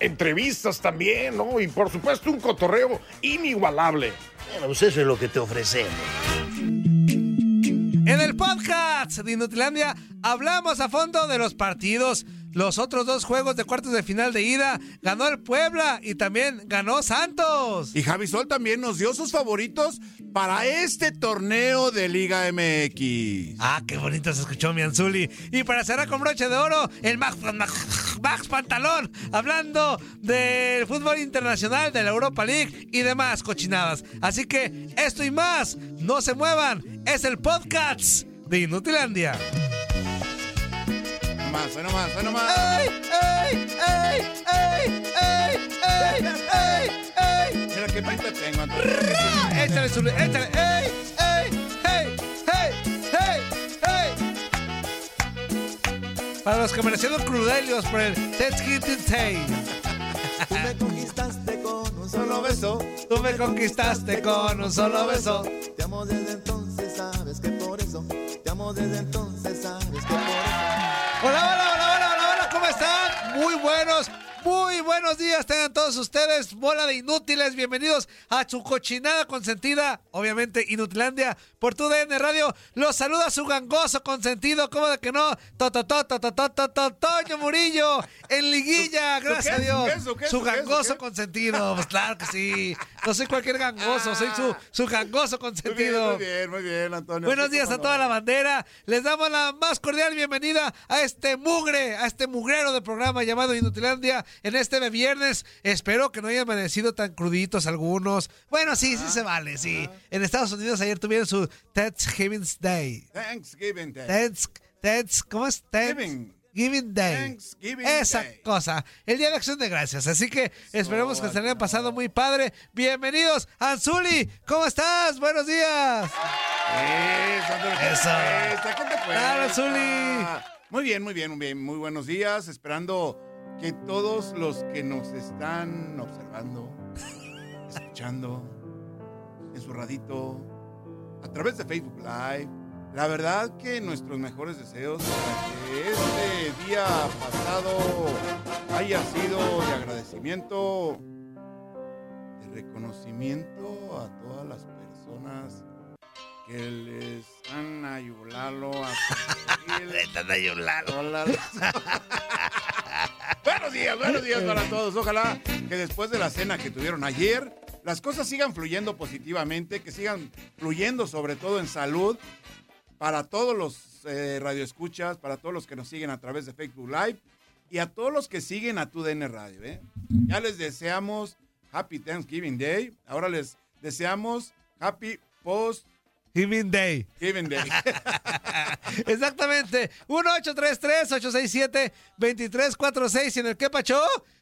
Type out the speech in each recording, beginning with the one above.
Entrevistas también, ¿no? Y por supuesto un cotorreo inigualable. Bueno, pues eso es lo que te ofrecemos. En el podcast de Inutilandia hablamos a fondo de los partidos. Los otros dos juegos de cuartos de final de ida ganó el Puebla y también ganó Santos. Y Javi Sol también nos dio sus favoritos para este torneo de Liga MX. Ah, qué bonito se escuchó mi Anzuli. Y para cerrar con broche de oro, el Max, Max, Max Pantalón, hablando del fútbol internacional, de la Europa League y demás cochinadas. Así que esto y más, no se muevan, es el podcast de Inutilandia. Más, más, más. ¡Ey, ey, ey, ey, ey, ey, ey, ey! Mira qué pinta tengo, Antonio. Échale, su, échale, ey, ey, hey, hey, hey, hey. Para los que merecieron crudelios por el Let's Hit. Tú me conquistaste con un solo Solo beso. Tú me conquistaste con un solo beso. Te amo desde entonces, sabes que por eso. Te amo desde entonces, sabes que por eso. Hola, hola, hola, hola, hola, hola, ¿cómo están? Muy buenos, muy buenos días tengan todos ustedes, bola de inútiles, bienvenidos a su cochinada consentida, obviamente Inutilandia, por tu DN Radio, los saluda su gangoso consentido, ¿cómo de que no? Toño Murillo, en liguilla, gracias a? Dios, ¿Su gangoso consentido, pues claro que sí, no soy cualquier gangoso, soy su, su gangoso consentido. muy bien, muy bien, Antonio. Buenos días a toda la bandera. Les damos la más cordial bienvenida a este mugre, a este mugrero de programa llamado Inutilandia en este viernes. Espero que no hayan amanecido tan cruditos algunos. Bueno, sí, sí se vale, sí. En Estados Unidos ayer tuvieron su Thanksgiving Day. Thanksgiving Day. Thanks, thanks, ¿cómo es? Thanks- Giving. Giving Day. Thanksgiving Esa Day. cosa. El Día de Acción de Gracias. Así que esperemos que se hayan pasado muy padre. Bienvenidos, Anzuli. ¿Cómo estás? Buenos días. Eso, Antonio, ¿qué te Eso. cuesta? ¿Qué te cuesta? Claro, Zuli. Muy bien, muy bien, muy bien. Muy buenos días. Esperando que todos los que nos están observando, escuchando, en su radito, a través de Facebook Live, la verdad que nuestros mejores deseos para que este día pasado haya sido de agradecimiento, de reconocimiento a todas las personas que les han ayudado a conseguir. buenos días, buenos días para todos. Ojalá que después de la cena que tuvieron ayer, las cosas sigan fluyendo positivamente, que sigan fluyendo sobre todo en salud para todos los eh, radioescuchas, para todos los que nos siguen a través de Facebook Live y a todos los que siguen a TUDN Radio. ¿eh? Ya les deseamos Happy Thanksgiving Day. Ahora les deseamos Happy Post Giving Day. Giving Day. Exactamente. 1-833-867-2346. Y en el que pacho,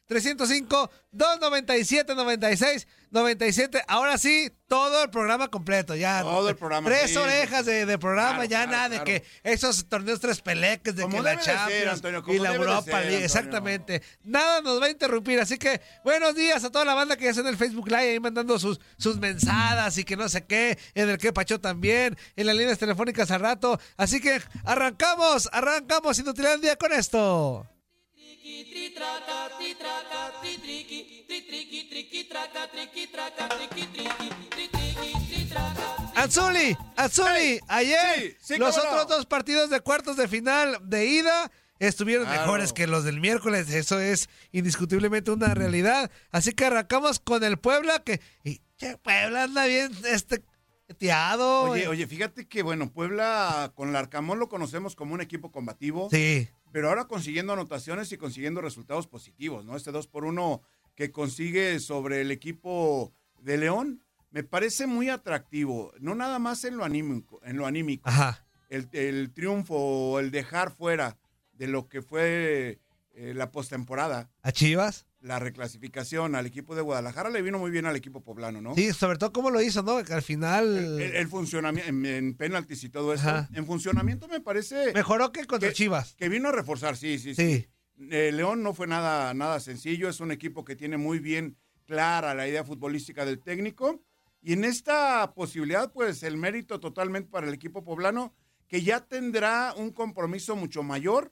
305-297-96-97. Ahora sí, todo el programa completo. Ya. Todo el programa, Tres sí. orejas de, de programa. Claro, ya claro, nada claro. de que esos torneos tres peleques, de que la ser, Champions Antonio, y la Europa ser. Exactamente. Nada nos va a interrumpir. Así que buenos días a toda la banda que ya está en el Facebook Live ahí mandando sus, sus mensadas y que no sé qué. En el que Pacho también. En las líneas telefónicas al rato. Así que arrancamos, arrancamos Inutilandia con esto. Anzuli, Anzuli, ayer sí, sí, los no. otros dos partidos de cuartos de final de ida estuvieron Claro. mejores que los del miércoles, eso es indiscutiblemente una realidad. Así que arrancamos con el Puebla que y, che, Puebla anda bien este Teado. Oye, oye, fíjate que, bueno, Puebla con el Arcamón lo conocemos como un equipo combativo. Sí. Pero ahora consiguiendo anotaciones y consiguiendo resultados positivos, ¿no? Este 2 por 1 que consigue sobre el equipo de León me parece muy atractivo. No nada más en lo anímico, en lo anímico. Ajá. El, el triunfo, el dejar fuera de lo que fue eh, la postemporada. ¿A Chivas? La reclasificación al equipo de Guadalajara le vino muy bien al equipo poblano, ¿no? Sí, sobre todo cómo lo hizo, ¿no? Que al final. El, el funcionamiento, en, en penaltis y todo eso. Ajá. En funcionamiento me parece. Mejoró que contra que- Chivas. Que vino a reforzar, sí, sí, sí. Sí. Eh, León no fue nada, nada sencillo, es un equipo que tiene muy bien clara la idea futbolística del técnico. Y en esta posibilidad, pues el mérito totalmente para el equipo poblano, que ya tendrá un compromiso mucho mayor,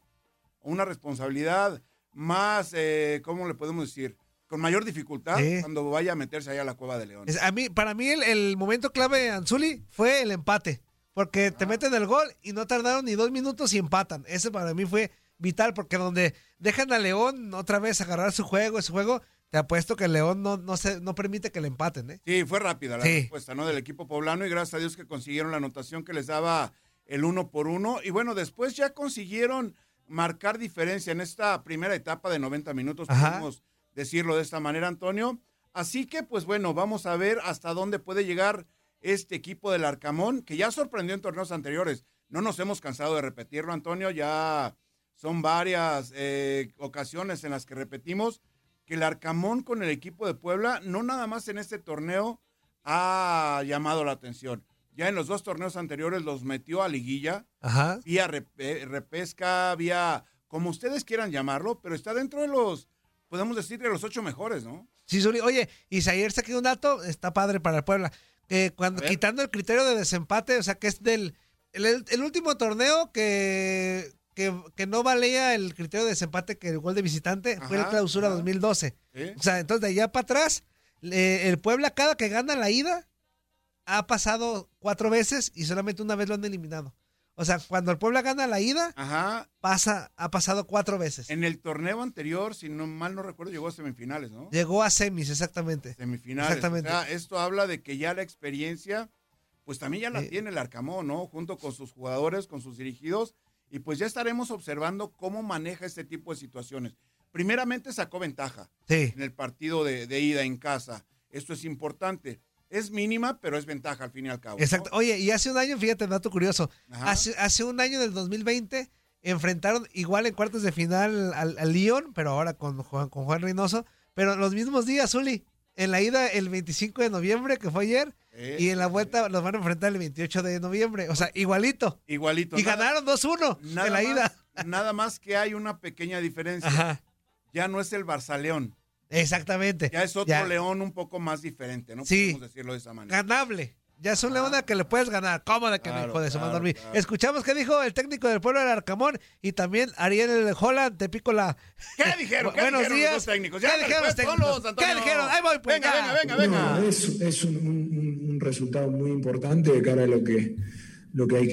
una responsabilidad más, eh, ¿cómo le podemos decir? Con mayor dificultad Sí. cuando vaya a meterse allá a la cueva de León. A mí, para mí, el, el momento clave, Anzuli, fue el empate. Porque te meten el gol y no tardaron ni dos minutos y empatan. Ese para mí fue vital, porque donde dejan a León otra vez agarrar su juego, ese juego, te apuesto que León no, no, se, no permite que le empaten, ¿eh? Sí, fue rápida la Sí. respuesta, ¿no? Del equipo poblano y gracias a Dios que consiguieron la anotación que les daba el uno por uno. Y bueno, después ya consiguieron marcar diferencia en esta primera etapa de 90 minutos, Ajá. podemos decirlo de esta manera, Antonio. Así que, pues bueno, vamos a ver hasta dónde puede llegar este equipo del Arcamón, que ya sorprendió en torneos anteriores. No nos hemos cansado de repetirlo, Antonio, ya son varias eh, ocasiones en las que repetimos que el Arcamón con el equipo de Puebla, no nada más en este torneo, ha llamado la atención. Ya en los dos torneos anteriores los metió a liguilla, Ajá. vía repe- repesca, vía como ustedes quieran llamarlo, pero está dentro de los, podemos decir, de los ocho mejores, ¿no? Sí, Zuli. Oye, y si ayer saqué un dato, está padre para el Puebla. Que cuando quitando el criterio de desempate, o sea, que es del. El, el último torneo que, que, que no valía el criterio de desempate que el gol de visitante fue el clausura ajá. 2012. ¿Sí? O sea, entonces de allá para atrás, el Puebla, cada que gana la ida, ha pasado cuatro veces y solamente una vez lo han eliminado. O sea, cuando el Puebla gana la ida, Ajá. pasa, ha pasado cuatro veces. En el torneo anterior, si no mal no recuerdo, llegó a semifinales, ¿no? Llegó a semis, exactamente. Semifinales. Exactamente. O sea, esto habla de que ya la experiencia, pues también ya la Sí. tiene el Arcamón, ¿no? Junto con sus jugadores, con sus dirigidos, y pues ya estaremos observando cómo maneja este tipo de situaciones. Primeramente sacó ventaja Sí. en el partido de, de ida en casa. Esto es importante. Es mínima, pero es ventaja al fin y al cabo. ¿no? Exacto. Oye, y hace un año, fíjate, dato curioso. Hace, hace un año del 2020 enfrentaron igual en cuartos de final al, al Lyon, pero ahora con Juan, con Juan Reynoso. Pero los mismos días, Zuli. En la ida el 25 de noviembre, que fue ayer, Eh, y en la vuelta los van a enfrentar el 28 de noviembre. O sea, igualito. Igualito. Y Nada- ganaron 2-1 nada en la más- ida. Nada más que hay una pequeña diferencia. Ajá. Ya no es el Barzaleón. Exactamente. Ya es otro Ya. león un poco más diferente, ¿no? Sí. Podemos decirlo de esa manera. Ganable. Ya es un león al que le puedes ganar. Cómoda que Claro, claro, madre. claro. Escuchamos qué dijo el técnico del pueblo del Arcamón y también Ariel Holland, te pico la. ¿Qué dijeron? ¿Qué Buenos dijeron días. los técnicos? ¿Qué Ya, dijeron los técnicos? ¿Qué dijeron? Ahí voy, pues, Venga, ya. venga, venga, venga. No, es, es un, un- un resultado muy importante de cara a lo que, lo que hay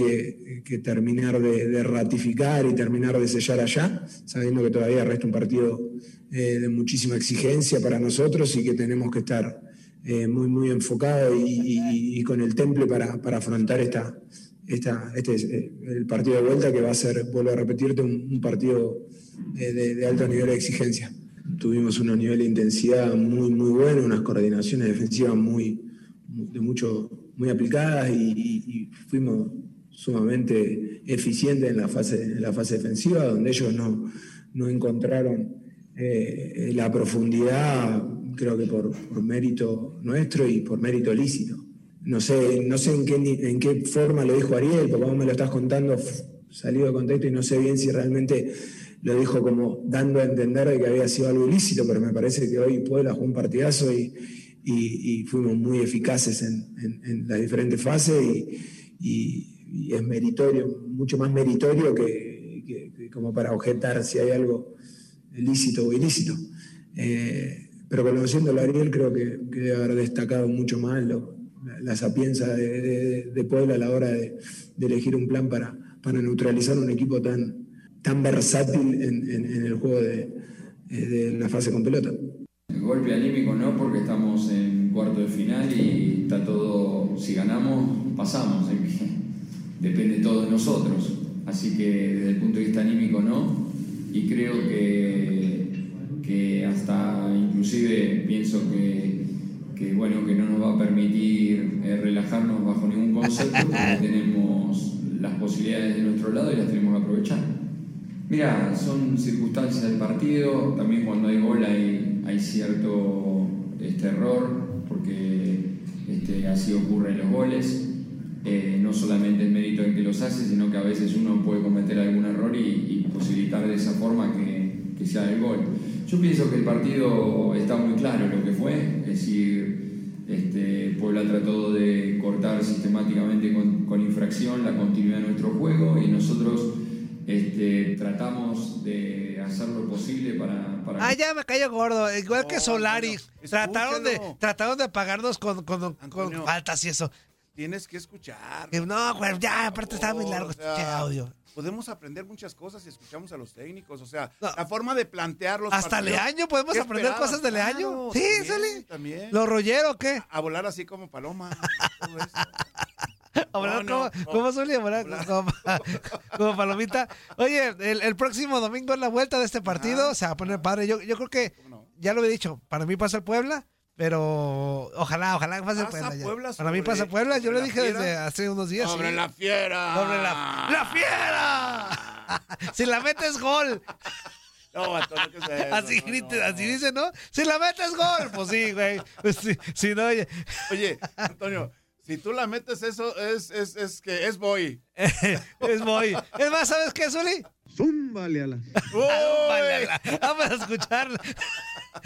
que, terminar de, ratificar y terminar de sellar allá, sabiendo que todavía resta un partido eh, de muchísima exigencia para nosotros y que tenemos que estar eh, muy, muy enfocados y, con el temple para, para afrontar esta, esta, este, eh, el partido de vuelta que va a ser, vuelvo a repetirte, un, partido de, de alto nivel de exigencia. Tuvimos un nivel de intensidad muy, muy bueno, unas coordinaciones defensivas muy, de mucho, muy aplicadas y, y- fuimos sumamente eficientes en la fase, en la fase defensiva, donde ellos no, no encontraron eh, la profundidad, creo que por, por mérito nuestro y por mérito lícito. No sé, no sé en qué, en qué forma lo dijo Ariel, porque vos me lo estás contando salido de contexto y no sé bien si realmente lo dijo como dando a entender de que había sido algo ilícito, pero me parece que hoy Puebla jugó un partidazo y, y- fuimos muy eficaces en, en- en las diferentes fases y, es meritorio, mucho más meritorio que, como para objetar si hay algo lícito o ilícito. Eh, pero conociéndolo a Ariel creo que, debe haber destacado mucho más la, la sapienza de, Puebla a la hora de, elegir un plan para, neutralizar un equipo tan, tan versátil en, el juego eh, de la fase con pelota. Golpe anímico no, porque estamos en cuarto de final y está todo, si ganamos, pasamos. ¿eh? Depende todo de nosotros. Así que desde el punto de vista anímico no. Y creo que, que hasta inclusive pienso que, que, bueno, que no nos va a permitir eh, relajarnos bajo ningún concepto porque tenemos las posibilidades de nuestro lado y las tenemos que aprovechar. Mira, son circunstancias del partido, también cuando hay gol hay, hay cierto este, error, porque este, así ocurren los goles. Eh, no solamente el mérito en que los hace, sino que a veces uno puede cometer algún error y, y posibilitar de esa forma que, que se haga el gol. Yo pienso que el partido está muy claro lo que fue, es decir, este, Puebla trató de cortar sistemáticamente con infracción la continuidad de nuestro juego y nosotros este, tratamos de hacer lo posible para... para Ah, ya me cayó gordo, igual que No, Solari. Antonio, trataron, de, trataron de pagarnos con, con, faltas y eso. Tienes que escuchar. No, güey, ya, aparte estaba muy largo o este audio. Podemos aprender muchas cosas si escuchamos a los técnicos. O sea, No. la forma de plantear los Hasta partidos. Leaño podemos ¿Qué aprender cosas de Leaño. Claro, sí, también, Soli. También. ¿Lo rollero o qué? A volar así como paloma. todo eso. Volar No, no, como, no. Como, como palomita. Oye, el, el próximo domingo es la vuelta de este partido. Se va a poner padre. Yo, yo creo que, ¿Cómo no? ya lo he dicho, para mí pasa el Puebla, pero ojalá, ojalá que pase el Pasa Puebla. para mí pasa Puebla. Yo lo dije fiera. desde hace unos días. ¡Sobre sí. la fiera! Sobre la, ¡La fiera! si la metes gol. No, Antonio, ¿qué es eso? Así, No, grite- no. así dice, ¿no? Si la metes gol. Pues sí, güey. Pues sí, si no, oye. Oye, Antonio, si tú la metes eso, es, es, es que es boy. es muy. Es más, ¿sabes qué, Zuli? Zúmbale a la. Vamos a escuchar la,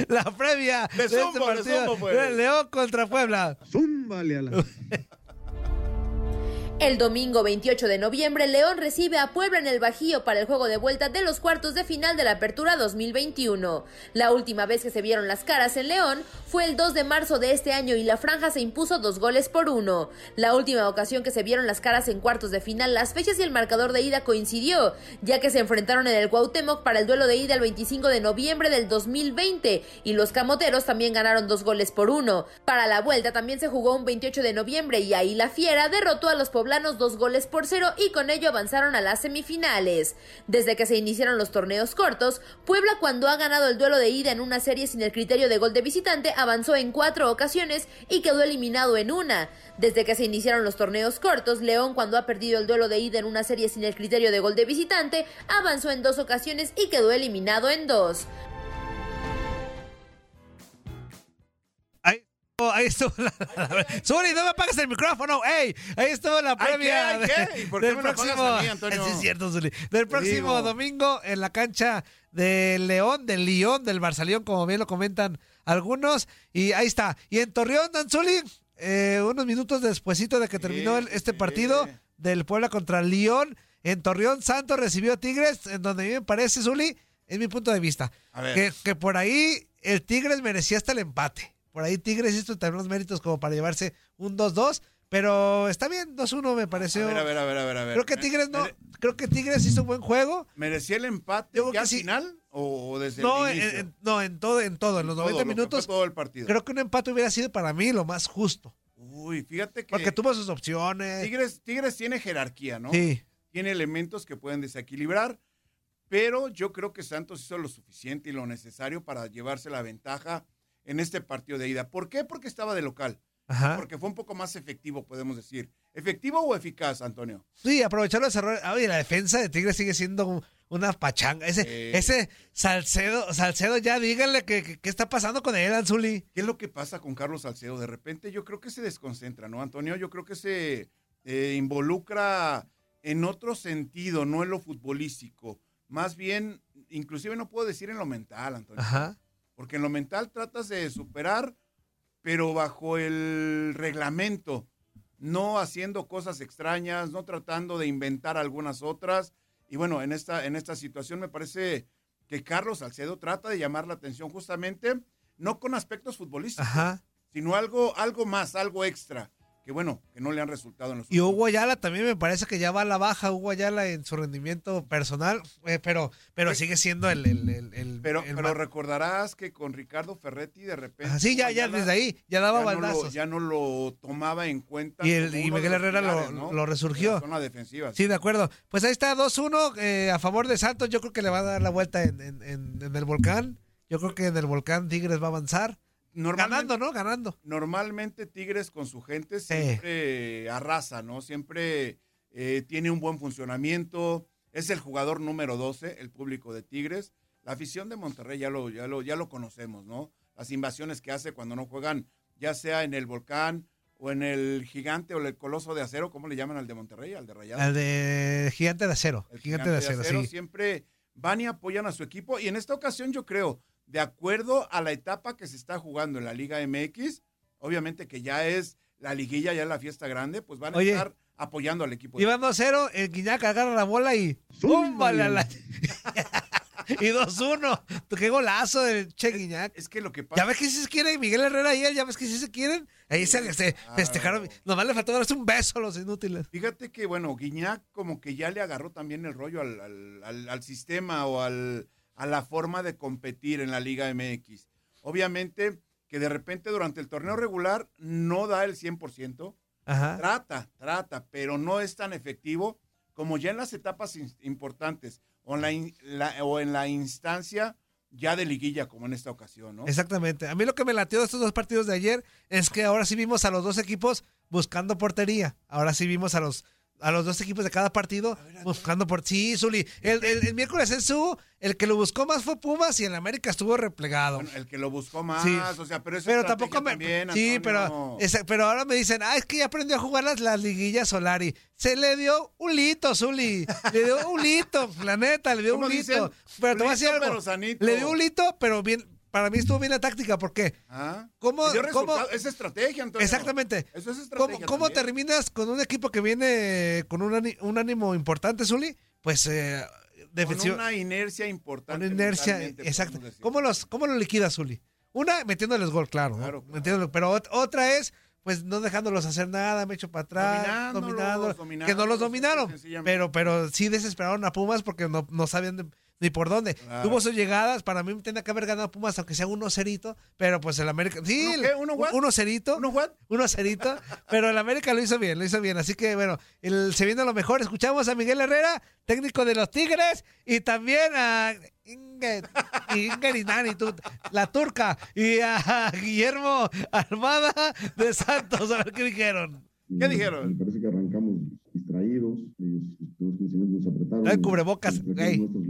la previa De de, este zumbo, de partido. zumbo, pues. León contra Puebla. Zúmbale a la. El domingo 28 de noviembre, León recibe a Puebla en el Bajío para el juego de vuelta de los cuartos de final de la Apertura 2021. La última vez que se vieron las caras en León fue el 2 de marzo de este año y la franja se impuso dos goles por uno. La última ocasión que se vieron las caras en cuartos de final, las fechas y el marcador de ida coincidió, ya que se enfrentaron en el Cuauhtémoc para el duelo de ida el 25 de noviembre del 2020 y los camoteros también ganaron dos goles por uno. Para la vuelta también se jugó un 28 de noviembre y ahí la Fiera derrotó a los poblanos dos goles por cero y con ello avanzaron a las semifinales. Desde que se iniciaron los torneos cortos, Puebla cuando ha ganado el duelo de ida en una serie sin el criterio de gol de visitante avanzó en cuatro ocasiones y quedó eliminado en una. Desde que se iniciaron los torneos cortos, León cuando ha perdido el duelo de ida en una serie sin el criterio de gol de visitante avanzó en dos ocasiones y quedó eliminado en dos. Ahí, estuvo la. Zuli, no me apagues el micrófono. ¡Ey! Ahí estuvo la ¿Ay, previa qué? ¿Ay, qué? ¿Y por qué del me apagas próximo. a mí, Antonio? Sí, es cierto, Zuli. Del próximo digo. domingo en la cancha de León, del León, del Barzalión, como bien lo comentan algunos. Y ahí está. Y en Torreón, Danzuli, eh, unos minutos despuesito de que terminó el- este partido del Puebla contra León. En Torreón, Santos recibió a Tigres, en donde a mí me parece, Zuli, es mi punto de vista, A ver. que, que por ahí el Tigres merecía hasta el empate. Por ahí Tigres hizo también los méritos como para llevarse un 2-2, pero está bien, 2-1 me pareció. A ver, a ver, a ver, a ver. a ver. Creo que Tigres no, mere- creo que Tigres hizo buen juego. ¿Merecía el empate ya al sí. final o desde No, el en, inicio? en- no, en todo, en todo, en los Todo, 90 lo que minutos. todo el partido. Creo que un empate hubiera sido para mí lo más justo, Uy, fíjate que porque tuvo sus opciones. Tigres, Tigres tiene jerarquía, ¿no? Sí. Tiene elementos que pueden desequilibrar, pero yo creo que Santos hizo lo suficiente y lo necesario para llevarse la ventaja en este partido de ida. ¿Por qué? Porque estaba de local. Ajá. Porque fue un poco más efectivo, podemos decir. ¿Efectivo o eficaz, Antonio? Sí, aprovechar los errores. Ah, la defensa de Tigres sigue siendo un- una pachanga. Ese, Sí. ese Salcedo, Salcedo, ya díganle qué está pasando con él, Anzuli. ¿Qué es lo que pasa con Carlos Salcedo? De repente yo creo que se desconcentra, ¿no, Antonio? Yo creo que se eh, involucra en otro sentido, no en lo futbolístico. Más bien, inclusive no puedo decir en lo mental, Antonio. Ajá. Porque en lo mental tratas de superar, pero bajo el reglamento, no haciendo cosas extrañas, no tratando de inventar algunas otras. Y bueno, en esta, en esta situación me parece que Carlos Salcedo trata de llamar la atención justamente, no con aspectos futbolísticos, Ajá. sino algo, algo más, algo extra, que bueno, que no le han resultado en los Y Hugo Ayala también me parece que ya va a la baja, Hugo Ayala en su rendimiento personal, eh, pero, pero sigue siendo el... el, el- el- Pero, pero recordarás que con Ricardo Ferretti de repente. Ah, sí, ya, ya desde ahí, ya daba no lo- baldazos. ya no lo tomaba en cuenta. Y el- y Miguel Herrera lo- ¿no? lo resurgió. Zona defensiva. Sí, de acuerdo. Pues ahí está 2-1 eh, a favor de Santos. Yo creo que le va a dar la vuelta en, en- en- en el volcán. Yo creo que en el volcán Tigres va a avanzar. Ganando, ¿no? Ganando. Normalmente Tigres con su gente siempre arrasa, ¿no? Siempre eh, tiene un buen funcionamiento. Es el jugador número 12, el público de Tigres. La afición de Monterrey ya lo, ya lo, ya lo conocemos, ¿no? Las invasiones que hace cuando no juegan, ya sea en el volcán o en el gigante o el coloso de acero, ¿cómo le llaman al de Monterrey? Al de Rayados. Al de Gigante de Acero. El Gigante de Acero, sí. Siempre van y apoyan a su equipo. Y en esta ocasión yo creo, de acuerdo a la etapa que se está jugando en la Liga MX, obviamente que ya es la liguilla, ya es la fiesta grande, pues van a Oye. estar apoyando al equipo. Iban 2-0, el Guiñac agarra la bola y la- y 2-1. ¡Qué golazo del Che Guiñac! Es que lo que Ya ves que sí se quieren, Miguel Herrera y él, ya ves que sí se quieren. Ahí se, se festejaron. Nomás le faltó darse un beso a los inútiles. Fíjate que, bueno, Guiñac como que ya le agarró también el rollo al, al- al- al sistema o al, a la forma de competir en la Liga MX. Obviamente que de repente durante el torneo regular no da el 100%. Ajá. Trata, trata, pero no es tan efectivo como ya en las etapas importantes o en la, in- la- o en la instancia ya de liguilla como en esta ocasión, ¿no? Exactamente. A mí lo que me latió de estos dos partidos de ayer es que ahora sí vimos a los dos equipos buscando portería. Ahora sí vimos a los a los dos equipos de cada partido buscando por sí, Zuli. El, el- el miércoles en su, el que lo buscó más fue Pumas y en América estuvo replegado. Bueno, el que lo buscó más, Sí. o sea, pero eso Pero tampoco me. sí, pero, esa- pero ahora me dicen, ah, es que ya aprendió a jugar las, las liguillas Solari. Se le dio un lito, Zuli. Le dio un lito, la neta, le dio ¿Cómo un dicen? lito. Pero te voy a decir algo. Le dio un lito, pero bien. Para mí estuvo bien la táctica, ¿por qué? ¿Ah? ¿Cómo, cómo-. Es estrategia, Antonio. Exactamente. Eso es ¿Cómo, estrategia. cómo terminas con un equipo que viene con un, ánimo importante, Zuli? Pues eh, defensivo. Con una inercia importante. Con inercia, exacto. ¿Cómo los, cómo los liquidas, Zuli? Una, metiéndoles gol, claro. ¿no? Metiéndoles- pero ot- otra es, pues, no dejándolos hacer nada, me echo para atrás, dominándolos, que no los dominaron. Pero, pero sí desesperaron a Pumas porque no, no sabían de- ni por dónde. Claro. Tuvo sus llegadas, para mí tenía que haber ganado Pumas, aunque sea uno cerito, pero pues el América. Sí, ¿Uno qué? ¿Uno what? uno cerito. ¿Uno what? Uno cerito, pero el América lo hizo bien, lo hizo bien. Así que bueno, el, se viene lo mejor. Escuchamos a Miguel Herrera, técnico de los Tigres, y también a Inger, Inger Inani, tú, la turca, y a Guillermo Armada de Santos. A ver qué dijeron. ¿Qué dijeron? Me parece que arrancamos distraídos, ellos los 15 minutos nos apretaron. Ay, cubrebocas, nuestros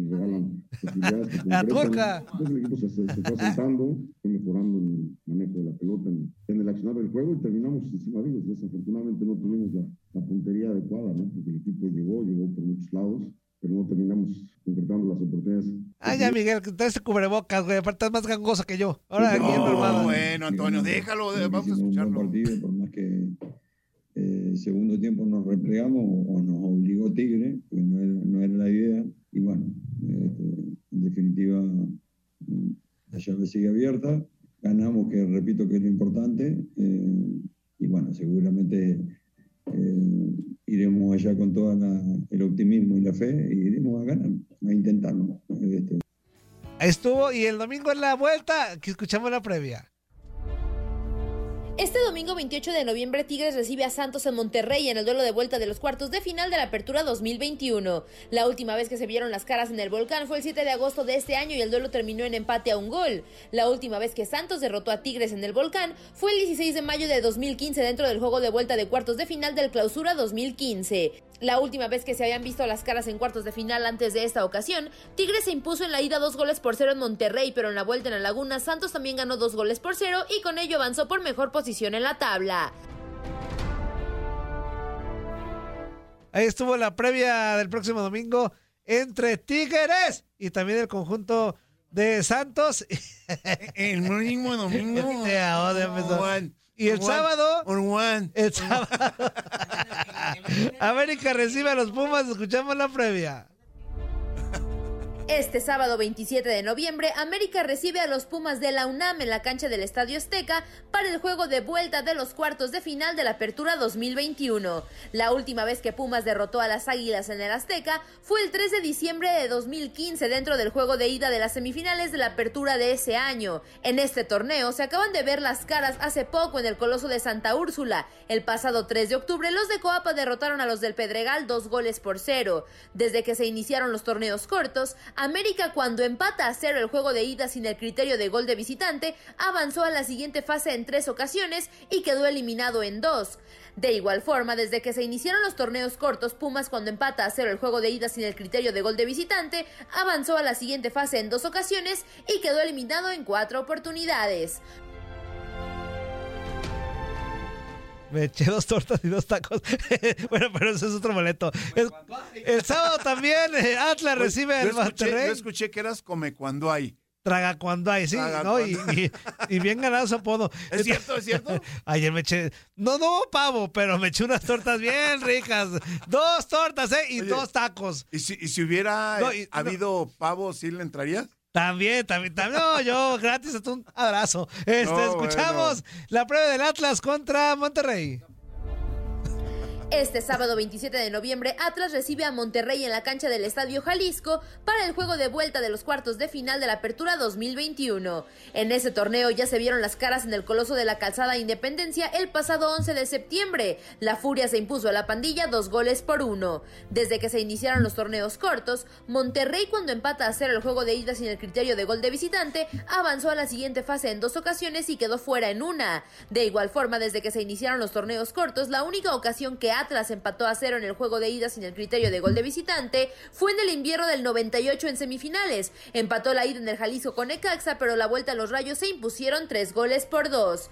posibilidades que La turca. Entonces el equipo se, se- se fue asentando, fue mejorando en el manejo de la pelota, en, en el accionar del juego y terminamos encima de ellos. Desafortunadamente no tuvimos la, la puntería adecuada, ¿no? Porque el equipo llegó, llegó por muchos lados, pero no terminamos concretando las oportunidades. Ah, ya, Miguel, que traes ese cubrebocas, güey. Aparte, es más gangoso que yo. Ahora, Guillermo Armada. bueno, Antonio, déjalo, de- vamos a escucharlo. partido, por más que eh, el segundo tiempo nos replegamos o nos obligó Tigre, que no era, no era la idea. Y bueno, este, definitiva, la llave sigue abierta. Ganamos, que repito que es lo importante. eh, y bueno, seguramente eh, iremos allá con todo el optimismo y la fe y iremos a ganar, a intentarlo. Este, Ahí estuvo. Y el domingo en la vuelta, que escuchamos la previa. Este domingo 28 de noviembre Tigres recibe a Santos en Monterrey en el duelo de vuelta de los cuartos de final de la Apertura 2021. La última vez que se vieron las caras en el volcán fue el 7 de agosto de este año y el duelo terminó en empate a un gol. La última vez que Santos derrotó a Tigres en el volcán fue el 16 de mayo de 2015 dentro del juego de vuelta de cuartos de final del Clausura 2015. La última vez que se habían visto las caras en cuartos de final antes de esta ocasión, Tigres se impuso en la ida dos goles por cero en Monterrey, pero en la vuelta en la Laguna Santos también ganó dos goles por cero y con ello avanzó por mejor posición en la tabla. Ahí estuvo la previa del próximo domingo entre Tigres y también el conjunto de Santos. El mismo domingo. Juan. Y el sábado, Juan. el sábado, América recibe a los Pumas. Escuchamos la previa. Este sábado 27 de noviembre, América recibe a los Pumas de la UNAM en la cancha del Estadio Azteca para el juego de vuelta de los cuartos de final de la Apertura 2021. La última vez que Pumas derrotó a las Águilas en el Azteca fue el 3 de diciembre de 2015 dentro del juego de ida de las semifinales de la Apertura de ese año. En este torneo se acaban de ver las caras hace poco en el Coloso de Santa Úrsula. El pasado 3 de octubre los de Coapa derrotaron a los del Pedregal dos goles por cero. Desde que se iniciaron los torneos cortos, América cuando empata a cero el juego de ida sin el criterio de gol de visitante, avanzó a la siguiente fase en tres ocasiones y quedó eliminado en dos. De igual forma, desde que se iniciaron los torneos cortos, Pumas cuando empata a cero el juego de ida sin el criterio de gol de visitante, avanzó a la siguiente fase en dos ocasiones y quedó eliminado en cuatro oportunidades. Me eché dos tortas y dos tacos. bueno, pero eso es otro boleto. El, el sábado también eh, Atlas recibe al Monterrey. yo escuché que eras come cuando hay. Traga cuando hay, sí, Traga ¿no? Y, cuando- y- y bien ganado su apodo. ¿Es cierto? ¿Es cierto? Ayer me eché, no, no pavo, pero me eché unas tortas bien ricas. Dos tortas, ¿eh? Y Oye, dos tacos. ¿Y si, y si hubiera No, eh, no. habido pavo, sí le entrarías? También, también, también. No, yo gratis, hasta un abrazo. Este, No, escuchamos la prueba del Atlas contra Monterrey. Este sábado 27 de noviembre, Atlas recibe a Monterrey en la cancha del Estadio Jalisco para el juego de vuelta de los cuartos de final de la Apertura 2021. En ese torneo ya se vieron las caras en el Coloso de la Calzada Independencia el pasado 11 de septiembre. La Furia se impuso a la pandilla dos goles por uno. Desde que se iniciaron los torneos cortos, Monterrey cuando empata a cero el juego de ida sin el criterio de gol de visitante, avanzó a la siguiente fase en dos ocasiones y quedó fuera en una. De igual forma, desde que se iniciaron los torneos cortos, la única ocasión que Atlas empató a cero en el juego de ida sin el criterio de gol de visitante fue en el invierno del 98 en semifinales. Empató la ida en el Jalisco con Necaxa, pero la vuelta a los Rayos se impusieron tres goles por dos.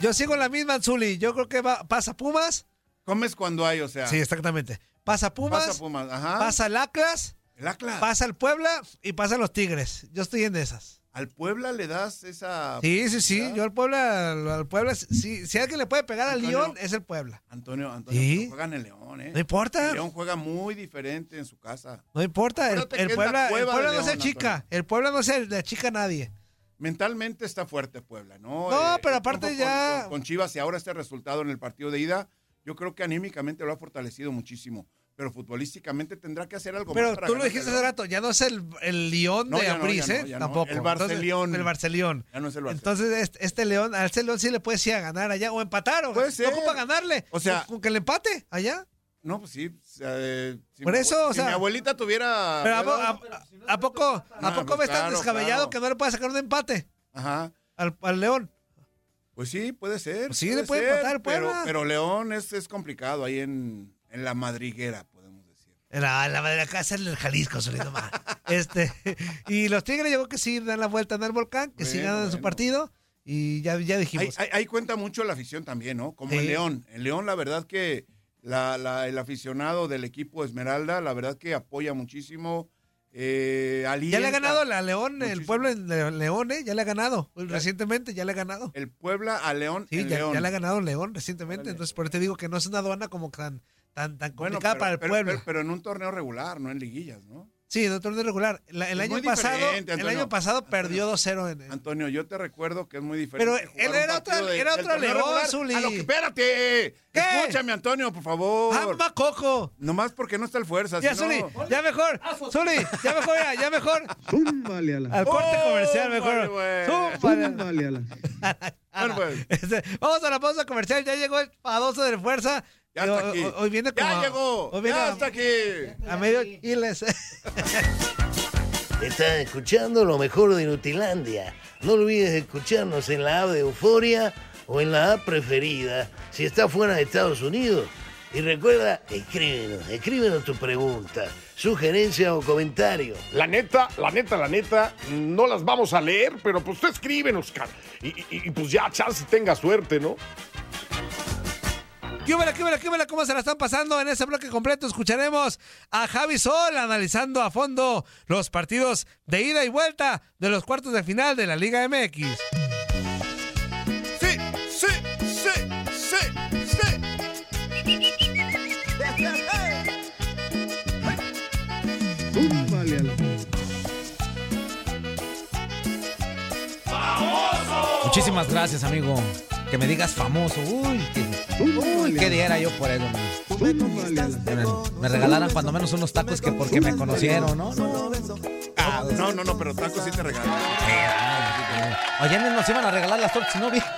Yo sigo en la misma, Zuli. Yo creo que va, pasa Pumas. Comes cuando hay, o sea. Sí, exactamente. Pasa Pumas. Pasa Pumas, ajá. Pasa el Atlas. El Atlas. Pasa el Puebla y pasan los Tigres. Yo estoy en esas. ¿Al Puebla le das esa. Sí, sí, sí. Yo al Puebla, al Puebla, sí, si alguien le puede pegar al. León, es el Puebla. Antonio, Antonio, Sí. pero juegan el León, ¿eh? No importa. El León juega muy diferente en su casa. No importa. El, la Puebla, el Puebla no se chica. El Puebla no se le chica a nadie. Mentalmente está fuerte Puebla, ¿no? No, Eh, pero aparte ya- Con, con Chivas y ahora este resultado en el partido de ida, yo creo que anímicamente lo ha fortalecido muchísimo. Pero futbolísticamente tendrá que hacer algo Pero más para tú lo dijiste hace rato, ya no es el, el León No, de no, no, ¿eh? no. Tampoco. El Barcelión. el Barcelión. Ya no es el Barcelona. Entonces, este, este León, al este León sí le puedes ir a ganar allá o empatar. O, Puede ser. No ocupa ganarle. O sea- con, con que le empate allá. No, pues sí. eh, si Por eso, o si sea- mi abuelita tuviera. Pero ¿a, a- a poco, ¿a Ah, poco pues ves tan claro, descabellado claro. que no le puede sacar un empate Ajá. al, al León? Pues sí, puede ser. Pues sí, le puede ser, empatar el pero, pero León es, es complicado ahí en, en la madriguera, podemos decir. En la, en la la casa, en el Jalisco, solito más. este, y los Tigres, yo creo que sí dan la vuelta en el volcán, que sí Bueno, ganan su partido. Y ya, ya dijimos. ahí- ahí cuenta mucho la afición también, ¿no? Como Sí. el León. El León, la verdad que la- la- el aficionado del equipo Esmeralda, la verdad que apoya muchísimo. Eh, ya le ha ganado la León, el pueblo en Le- León, ¿eh? Ya le ha ganado. Recientemente ya le ha ganado. El Puebla a León. Sí, ya, León. ya le ha ganado León recientemente. Entonces, por eso te digo que no es una aduana como tan, tan, tan Bueno, complicada pero- para el pero- pueblo. Pero, pero en un torneo regular, no en liguillas, ¿no? sí, en el torneo regular. La- el año pasado, el año pasado perdió 2-0 en, en- Antonio, yo te recuerdo que es muy diferente. Pero él un era otra- de- era torneo León, regular Zuli. a lo que- espérate. ¿Qué? Escúchame, Antonio, por favor. ¡Ah, mamá Coco! Nomás porque no está el fuerza. Ya, Zuli, ya mejor. Zuli, ya mejor, ya, ya mejor. Zúmbale a la. Al corte Oh, comercial, mejor. Zúmbale. A la. Bueno, pues, Este, vamos a la pausa comercial. Ya llegó el padoso de fuerza. Ya está hoy- aquí. Hoy, hoy viene como. ya llegó. Hoy viene Ya a, está aquí. a medio Iles. Estás escuchando lo mejor de Nutilandia. No olvides escucharnos en la app de Euforia o en la app preferida si estás fuera de Estados Unidos. Y recuerda, escríbenos, escríbenos tu pregunta, sugerencia o comentario. La neta, la neta, la neta, no las vamos a leer, pero pues tú escríbenos, cara. Y, y- y, pues ya, chance tenga suerte, ¿no? Quíbala, quíbala, quíbala, ¿cómo se la están pasando? En ese bloque completo escucharemos a Javi Sol analizando a fondo los partidos de ida y vuelta de los cuartos de final de la Liga MX. Sí, sí, sí, sí, sí. Muchísimas gracias, amigo. Que me digas famoso. Uy, que uy, qué diera yo por eso. Me, me regalaran cuando menos unos tacos que porque me conocieron, ¿no? No, Ah, no, no, no, pero tacos sí te regalan. Oye, nos iban a regalar las tortas, ¿no? vi?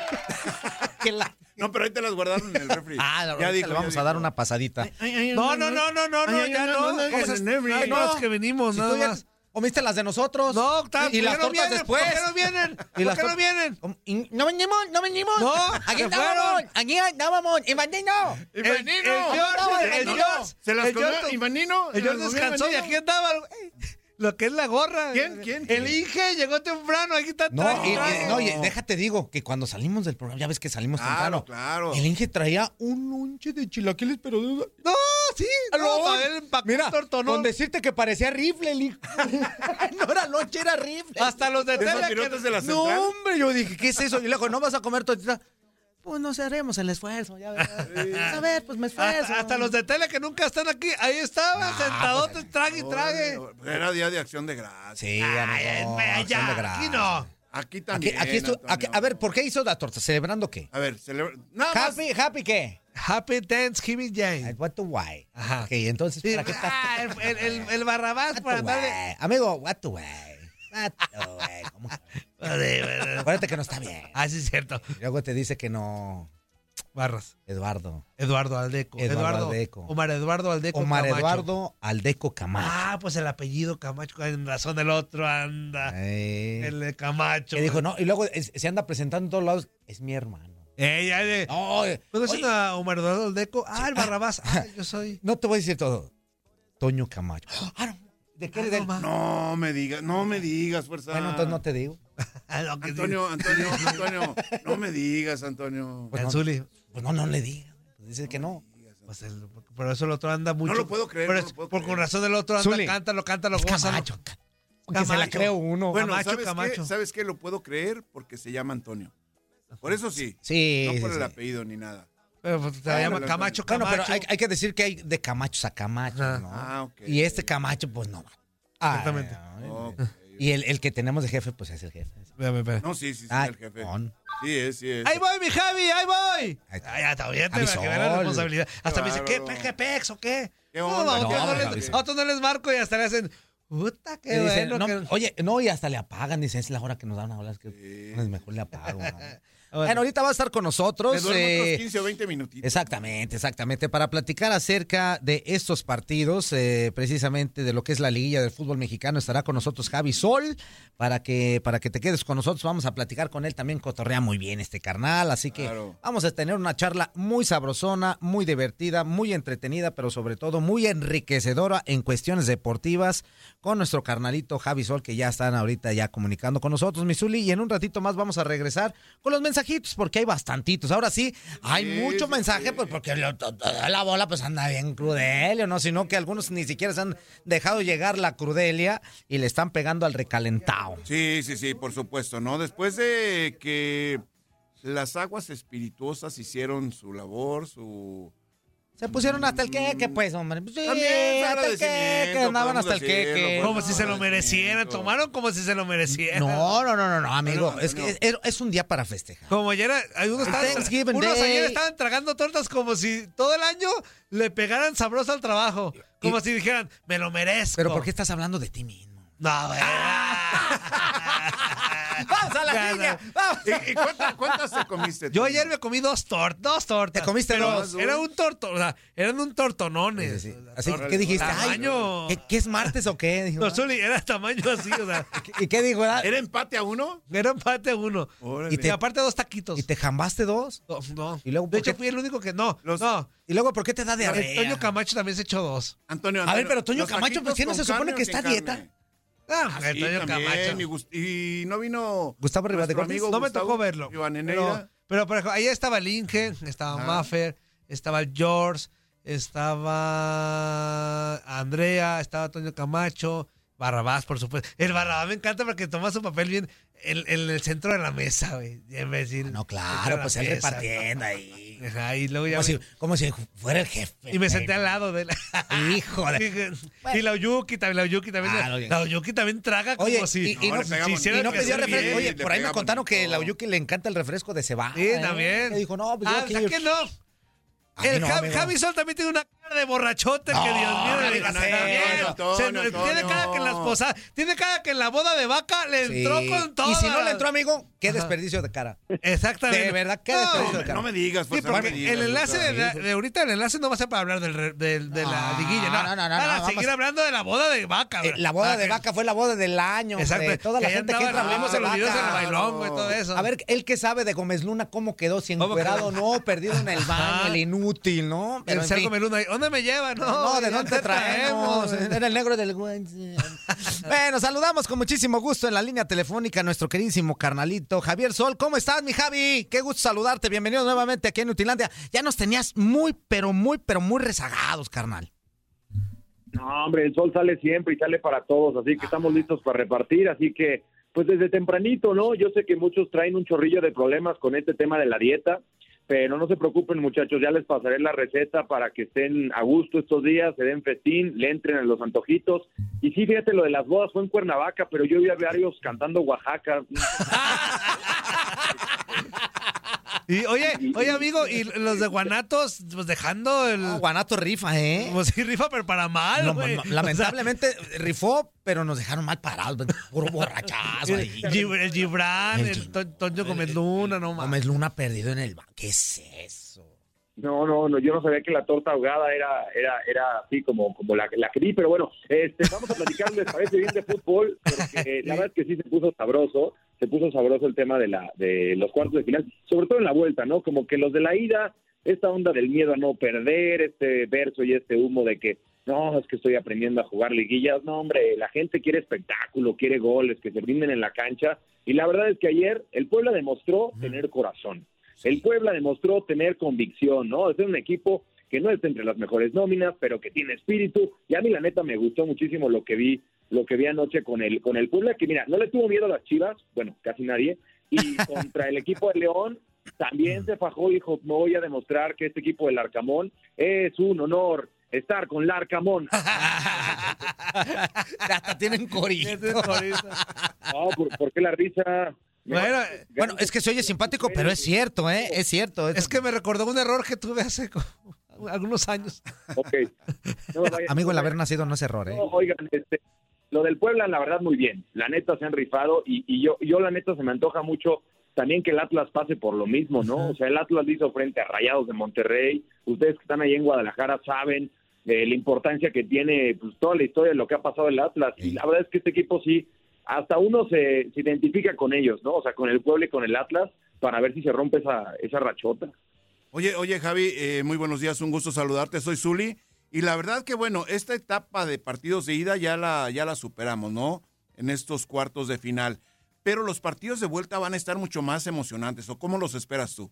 No, pero ahí te las guardaron en el refri. Ah, ya ahorita dijo, le vamos ya a dar una pasadita. No, no, no, no, no, no, Ay, ay, ya no, no. no, no, Esas- en every- ay, no, las que venimos, Si nada tú ya más. ¿Comiste las de nosotros? No, y ¿por las no tortas vienen? después. ¿Por qué no vienen? ¿Y ¿Por las qué no vienen? Y no venimos, no venimos. No, aquí estábamos, aquí estábamos, y Mandino. El, el George, el No, George. ¿Se las el comió George- Ivanino? El George descansó y aquí andaba. Lo que es la gorra. ¿Quién? ¿Quién? El Inge llegó temprano, aquí está No, traje, y- y- traje. no, y déjate digo que cuando salimos del programa, ya ves que salimos Claro, temprano. claro. El Inge traía un lonche de chilaquiles, pero de... No, sí, no, No, empacó Mira, tortonón. con decirte que parecía rifle el hijo. no era lonche, era rifle. Hasta los de ¿Esos tele que- pilotos de la No, hombre, yo dije, ¿qué es eso? Y luego, ¿no vas a comer tortita? Pues nos haremos el esfuerzo, ya verás. A ver, pues me esfuerzo. Hasta, hasta los de tele que nunca están aquí, ahí estaban, sentadotes, trague y trague. Era día de acción de gracias. Sí, Ay, amigo, ay, acción de ya, gracias. aquí no. Aquí también. aquí aquí- a ver, ¿por qué hizo la torta? ¿Celebrando qué? A ver, celebra. Happy, happy qué? Happy Thanksgiving Day. What the why? Ajá. Ok, entonces, Sí, ¿para qué estás? ah, el, el, el, el Barrabás What andarle. way? Amigo, what the way? Acuérdate que no está bien. Ah, sí, es cierto. Y luego te dice que no. Barras. Eduardo. Eduardo Aldeco. Eduardo Aldeco. Omar Eduardo Aldeco. Omar Camacho. Eduardo Aldeco Camacho. Ah, pues el apellido Camacho, en razón del otro anda. Eh, El de Camacho. que dijo, no, y luego es- se anda presentando en todos lados. Es mi hermano. Eh, ya de. No, eh, ¿Conoces oye, a Omar Eduardo Aldeco? Ah, el ah, Barrabás. Ah, yo soy. no te voy a decir todo. Toño Camacho. Ah, no. ¿De qué Ah, eres del- no. No me digas, no me digas, fuerza. Bueno, entonces no te digo. Ah, no. Antonio, Antonio, Antonio, no me digas, Antonio. Pues no, Anzuli. pues no, no le diga. Pues dice que no. Pues el, por eso el otro anda mucho. lo puedo creer, no lo puedo por creer. con razón del otro anda, Zuli. cántalo, cántalo, Es gózalo. Camacho. ca- Aunque se la Camacho. creo uno. Bueno, Camacho, ¿sabes Camacho. qué? ¿Sabes qué? Lo puedo creer porque se llama Antonio. Por eso sí. Sí. No por sí, el sí. apellido ni nada. Pero, pues, se Ah, llama no, Camacho, Bueno, Camacho. pero hay, hay que decir que hay de Camachos a Camacho, Ajá. ¿no? Ah, ok. Y este Camacho, pues no va. Ah, Exactamente. ay, Ok. Y el, el que tenemos de jefe, pues es el jefe. Espérame, espérame. No, sí, sí, sí, Ay, el jefe. on. Sí es, sí es. ¡Ahí voy, mi Javi! ¡Ahí voy! Ahí Ah, ya está bien, para que vean la responsabilidad. Hasta me dice, ¿qué, pex o qué? ¿Qué No, onda? no, No, otros no, les, Sol. otros no les marco y hasta le hacen, puta, qué dicen, bueno. no, que- Oye, no, y hasta le apagan, dicen, es la hora que nos dan a hablar, es que Sí. es mejor le apago. ¿no? Bueno. Ahorita va a estar con nosotros. Me eh, otros 15 o 20 minutitos. Exactamente, exactamente. Para platicar acerca de estos partidos, eh, precisamente de lo que es la liguilla del fútbol mexicano, estará con nosotros Javi Sol, para que, para que te quedes con nosotros. Vamos a platicar con él también, cotorrea muy bien este carnal. Así que Claro. vamos a tener una charla muy sabrosona, muy divertida, muy entretenida, pero sobre todo muy enriquecedora en cuestiones deportivas con nuestro carnalito Javi Sol, que ya están ahorita ya comunicando con nosotros, Misuli. Y en un ratito más vamos a regresar con los mensajitos, porque hay bastantitos. Ahora sí, hay Sí, mucho sí, mensaje, sí. pues porque lo- la bola pues anda bien crudelio, ¿no? Sino que algunos ni siquiera se han dejado llegar la crudelia y le están pegando al recalentado. Sí, sí, sí, por supuesto, ¿no? Después de que las aguas espirituosas hicieron su labor, su... Se pusieron hasta el queque, pues, hombre. Sí, También, hasta el queque, andaban hasta el queque. Como si se lo merecieran, tomaron como si se lo merecieran. No, no, no, no, no, amigo. Es que es, es un día para festejar. Como ayer, hay unos, estaban, Thanksgiving unos ayer estaban tragando tortas como si todo el año le pegaran sabroso al trabajo. Como Y- si dijeran, me lo merezco. Pero ¿por qué estás hablando de ti mismo? No, güey. ¡Vamos a la. ¡Vamos! ¿Y, y cuántas, cuántas te comiste? Yo ayer me comí dos tortas, dos tortas. ¿Te comiste pero dos? Era un torto, o sea, eran un tortonones. Sí, sí. Así tor- que, ¿qué dijiste? Ay, Tamaño. ¿qué, qué es martes o qué? Dijo, No, Zuli, era tamaño así, o sea, ¿Y qué dijo? ¿Era empate a uno? era empate uno. Órale. Y, te, aparte dos taquitos. ¿Y te jambaste dos? No, no. Y luego, de ¿por hecho, qué? fui el único que no. Los- No. ¿Y luego por qué te da diarrea? Toño Camacho también se echó dos. Antonio, A ver, Antonio, pero Toño ¿los Camacho, pues, ¿qué no se supone que está a dieta? Ah, Ah, sí, también, Camacho. Y, no vino Gustavo amigo No me tocó verlo. Pero, pero, por ejemplo, ahí estaba el Inge, estaba Ah. Maffer, estaba el George, estaba Andrea, estaba Toño Camacho, Barrabás, por supuesto. El Barrabás me encanta porque toma su papel bien en, en el centro de la mesa, güey. En vez de decir, No, "Entra a claro, la pues él mesa". repartiendo ahí. Ajá, y luego ya Como me- si, como si fuera el jefe. Y me senté al lado de la... Hijo de... Y la Oyuki también, la Oyuki también, Ah, la Oyuki también traga como Oye, si, y, y no, si hiciera y no pidió refresco. bien. Oye, por ahí me contaron que todo. la Oyuki le encanta el refresco de cebada. Sí, ¿eh? también. Le dijo, no, pues yo Ah, aquí... ¿sabes qué no? El no. Javi Sol también tiene una de borrachote que Dios mío. digas Se- Tiene cara que en las posadas, tiene cara que en la boda de vaca le Sí. entró con todo. Y si no le entró, amigo, qué desperdicio de cara. Exactamente. De verdad, qué No, desperdicio de cara. No me digas, me digas, el enlace de, ahorita, el enlace no va a ser para hablar del, re- del- de la liguilla, no. no, no, no, Para no, seguir vamos. hablando de la boda de vaca. Eh, la boda Ah, de que- vaca fue la boda del año. Exacto. Toda la gente que entra hablamos de los videos en el vaca. bailongo y todo eso. A ver, él que sabe de Gómez Luna, cómo quedó, si ¿Cómo encuerado no, perdido en el baño, el inútil, ¿no? el ¿dónde me lleva? No, No, ¿de dónde te traemos? Era el negro del. Bueno, saludamos con muchísimo gusto en la línea telefónica a nuestro queridísimo carnalito Javier Sol. ¿Cómo estás, mi Javi? Qué gusto saludarte. Bienvenido nuevamente aquí en Utilandia. Ya nos tenías muy, pero muy, pero muy rezagados, carnal. No, hombre, el sol sale siempre y sale para todos, así que estamos listos para repartir, así que pues desde tempranito, ¿no? Yo sé que muchos traen un chorrillo de problemas con este tema de la dieta, pero no se preocupen muchachos, ya les pasaré la receta para que estén a gusto estos días, se den festín, le entren a los antojitos. Y sí, fíjate, lo de las bodas fue en Cuernavaca, pero yo vi a varios cantando Oaxaca. Y oye, oye amigo, y los de Guanatos, pues dejando el... Guanato rifa, ¿eh? Pues sí, rifa, pero para mal, No, güey. no, lamentablemente rifó, pero nos dejaron mal parados. Puro borrachazo ahí. El Gibran, El el, To- Toño Gómez Luna, no mames. Gómez Luna perdido en el banco. ¿Qué es eso? No, no, no, yo no sabía que la torta ahogada era, era, era así como, como la, la que vi, pero bueno, este, vamos a platicar, ¿les parece bien de fútbol? Porque la verdad es que sí se puso sabroso, se puso sabroso el tema de, la, de los cuartos de final, sobre todo en la vuelta, ¿no? Como que los de la ida, esta onda del miedo a no perder, este verso y este humo de que, no, es que estoy aprendiendo a jugar liguillas, no, hombre, la gente quiere espectáculo, quiere goles, que se brinden en la cancha, y la verdad es que ayer el Puebla demostró tener corazón. El Puebla demostró tener convicción, ¿no? Es un equipo que no está entre las mejores nóminas, pero que tiene espíritu. Y a mí la neta me gustó muchísimo lo que vi, lo que vi anoche con el con el Puebla, que mira, no le tuvo miedo a las Chivas, bueno, casi nadie, y contra el equipo de León también se fajó y dijo, me voy a demostrar que este equipo del Arcamón es un honor estar con el Arcamón. Hasta tienen corito. No, ¿por, por qué la risa? Bueno, Bueno, es que se oye simpático, pero es cierto, ¿eh? Es cierto. Es que me recordó un error que tuve hace algunos años. Ok. No, vaya- Amigo, el haber nacido no es error, ¿eh? No, oigan, este, lo del Puebla, la verdad, muy bien. La neta se han rifado y, y yo, yo, la neta, se me antoja mucho también que el Atlas pase por lo mismo, ¿no? O sea, el Atlas le hizo frente a Rayados de Monterrey. Ustedes que están ahí en Guadalajara saben eh, la importancia que tiene pues, toda la historia de lo que ha pasado el Atlas. Y la verdad es que este equipo sí, hasta uno se, se identifica con ellos, ¿no? O sea, con el Puebla y con el Atlas para ver si se rompe esa, esa rachota. Oye, oye, Javi, eh, muy buenos días, un gusto saludarte, soy Zuli. Y la verdad que, bueno, esta etapa de partidos de ida ya la, ya la superamos, ¿no? En estos cuartos de final. Pero los partidos de vuelta van a estar mucho más emocionantes, ¿o cómo los esperas tú?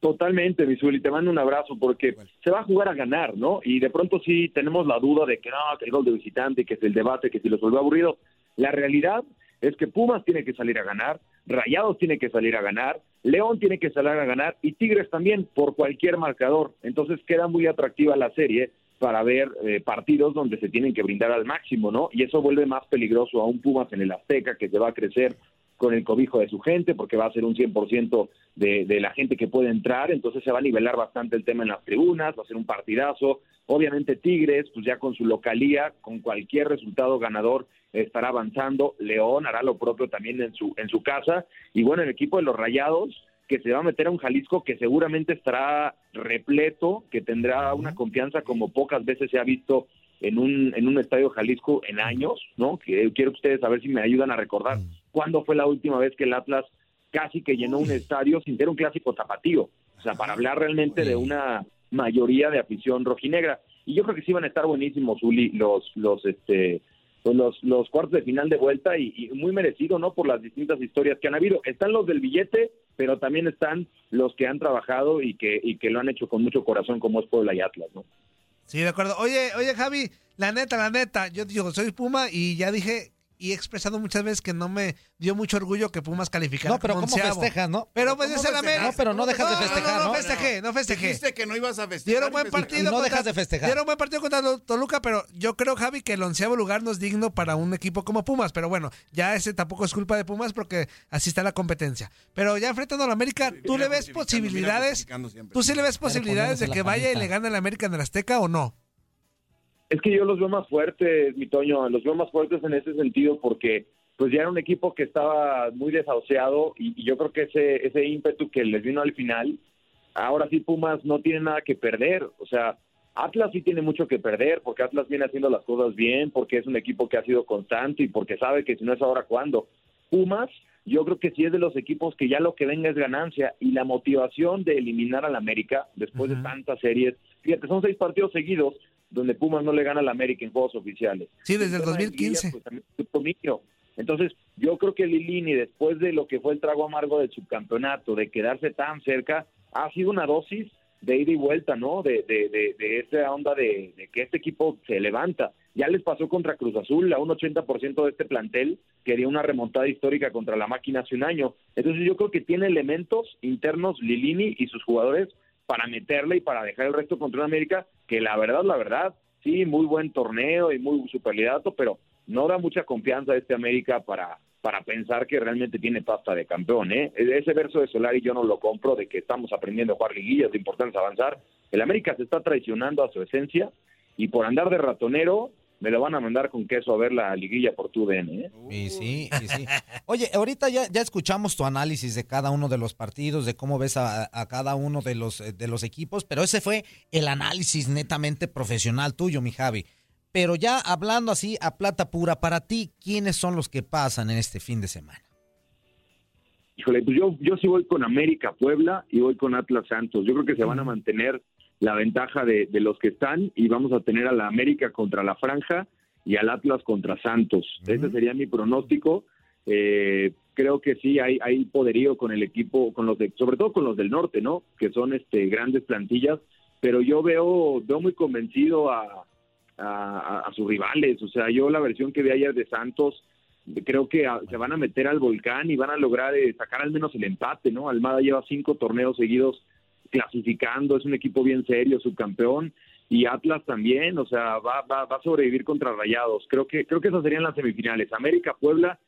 Totalmente, Misuli, te mando un abrazo porque se va a jugar a ganar, ¿no? Y de pronto sí tenemos la duda de que no, que el gol de visitante, que es el debate, que si los vuelve aburrido. La realidad es que Pumas tiene que salir a ganar, Rayados tiene que salir a ganar, León tiene que salir a ganar y Tigres también por cualquier marcador. Entonces queda muy atractiva la serie para ver eh, partidos donde se tienen que brindar al máximo, ¿no? Y eso vuelve más peligroso a un Pumas en el Azteca que se va a crecer con el cobijo de su gente, porque va a ser un 100% de, de la gente que puede entrar, entonces se va a nivelar bastante el tema en las tribunas, va a ser un partidazo. Obviamente Tigres, pues ya con su localía, con cualquier resultado ganador, estará avanzando. León hará lo propio también en su, en su casa. Y bueno, el equipo de los Rayados, que se va a meter a un Jalisco que seguramente estará repleto, que tendrá una confianza como pocas veces se ha visto en un, en un estadio Jalisco en años, ¿no? Que quiero que ustedes a ver si me ayudan a recordar cuándo fue la última vez que el Atlas casi que llenó un estadio sin ser un clásico tapatío. O sea, para hablar realmente de una mayoría de afición rojinegra. Y yo creo que sí van a estar buenísimos, Uli, los, los, este, pues los, los cuartos de final de vuelta y, y muy merecido, ¿no? Por las distintas historias que han habido. Están los del billete, pero también están los que han trabajado y que, y que lo han hecho con mucho corazón, como es Puebla y Atlas, ¿no? Sí, de acuerdo. Oye, oye, Javi, la neta, la neta, yo digo, soy Puma y ya dije y he expresado muchas veces que no me dio mucho orgullo que Pumas calificara No, pero como ¿cómo festejas, no? Pero ¿Cómo pues es el? América. No, pero no dejas de festejar, no, no ¿no? festejé, no festejé. Dijiste que no ibas a festejar. Dieron y buen partido. no contra- dejas de festejar. Dieron buen partido contra Tol- Toluca, pero yo creo, Javi, que el onceavo lugar no es digno para un equipo como Pumas. Pero bueno, ya ese tampoco es culpa de Pumas porque así está la competencia. Pero ya enfrentando a la América, ¿tú Mira, le ves posibilidades? ¿Tú sí le ves posibilidades de que la vaya y le gane al América en el Azteca o no? Es que yo los veo más fuertes, mi Toño, los veo más fuertes en ese sentido porque pues ya era un equipo que estaba muy desahuciado y, y yo creo que ese, ese ímpetu que les vino al final, ahora sí Pumas no tiene nada que perder, o sea, Atlas sí tiene mucho que perder porque Atlas viene haciendo las cosas bien, porque es un equipo que ha sido constante y porque sabe que si no es ahora, ¿cuándo? Pumas, yo creo que sí es de los equipos que ya lo que venga es ganancia y la motivación de eliminar al América después de tantas series, fíjate, son seis partidos seguidos donde Pumas no le gana al América en juegos oficiales. Sí, desde el de 2015. liguilla, pues, también es. Entonces, yo creo que Lilini, después de lo que fue el trago amargo del subcampeonato, de quedarse tan cerca, ha sido una dosis de ida y vuelta, ¿no? De, de, de, de esa onda de, de que este equipo se levanta. Ya les pasó contra Cruz Azul, a un 80% de este plantel quería una remontada histórica contra la máquina hace un año. Entonces yo creo que tiene elementos internos Lilini y sus jugadores para meterle y para dejar el resto contra un América que la verdad, la verdad, sí, muy buen torneo y muy superlidato, pero no da mucha confianza a este América para, para pensar que realmente tiene pasta de campeón. ¿eh? Ese verso de Solari yo no lo compro de que estamos aprendiendo a jugar liguillas, de importancia avanzar. El América se está traicionando a su esencia y por andar de ratonero me lo van a mandar con queso a ver la liguilla por tu DN. ¿eh? Y sí, y sí. Oye, ahorita ya, ya escuchamos tu análisis de cada uno de los partidos, de cómo ves a, a cada uno de los, eh, de los equipos, pero ese fue el análisis netamente profesional tuyo, mi Javi. Pero ya hablando así a plata pura, para ti, ¿quiénes son los que pasan en este fin de semana? Híjole, pues yo, yo sí voy con América Puebla y voy con Atlas Santos. Yo creo que se van a mantener la ventaja de, de los que están y vamos a tener a la América contra la Franja y al Atlas contra Santos. Ese sería mi pronóstico. Eh, creo que sí hay, hay poderío con el equipo, con los de, sobre todo con los del norte, ¿no? Que son este grandes plantillas, pero yo veo, veo muy convencido a, a, a sus rivales. O sea, yo la versión que vi ayer de Santos, creo que a- se van a meter al volcán y van a lograr eh, sacar al menos el empate, ¿no? Almada lleva cinco torneos seguidos clasificando, es un equipo bien serio, subcampeón, y Atlas también, o sea, va, va, va a sobrevivir contra Rayados. Creo que, creo que esas serían las semifinales, América, Puebla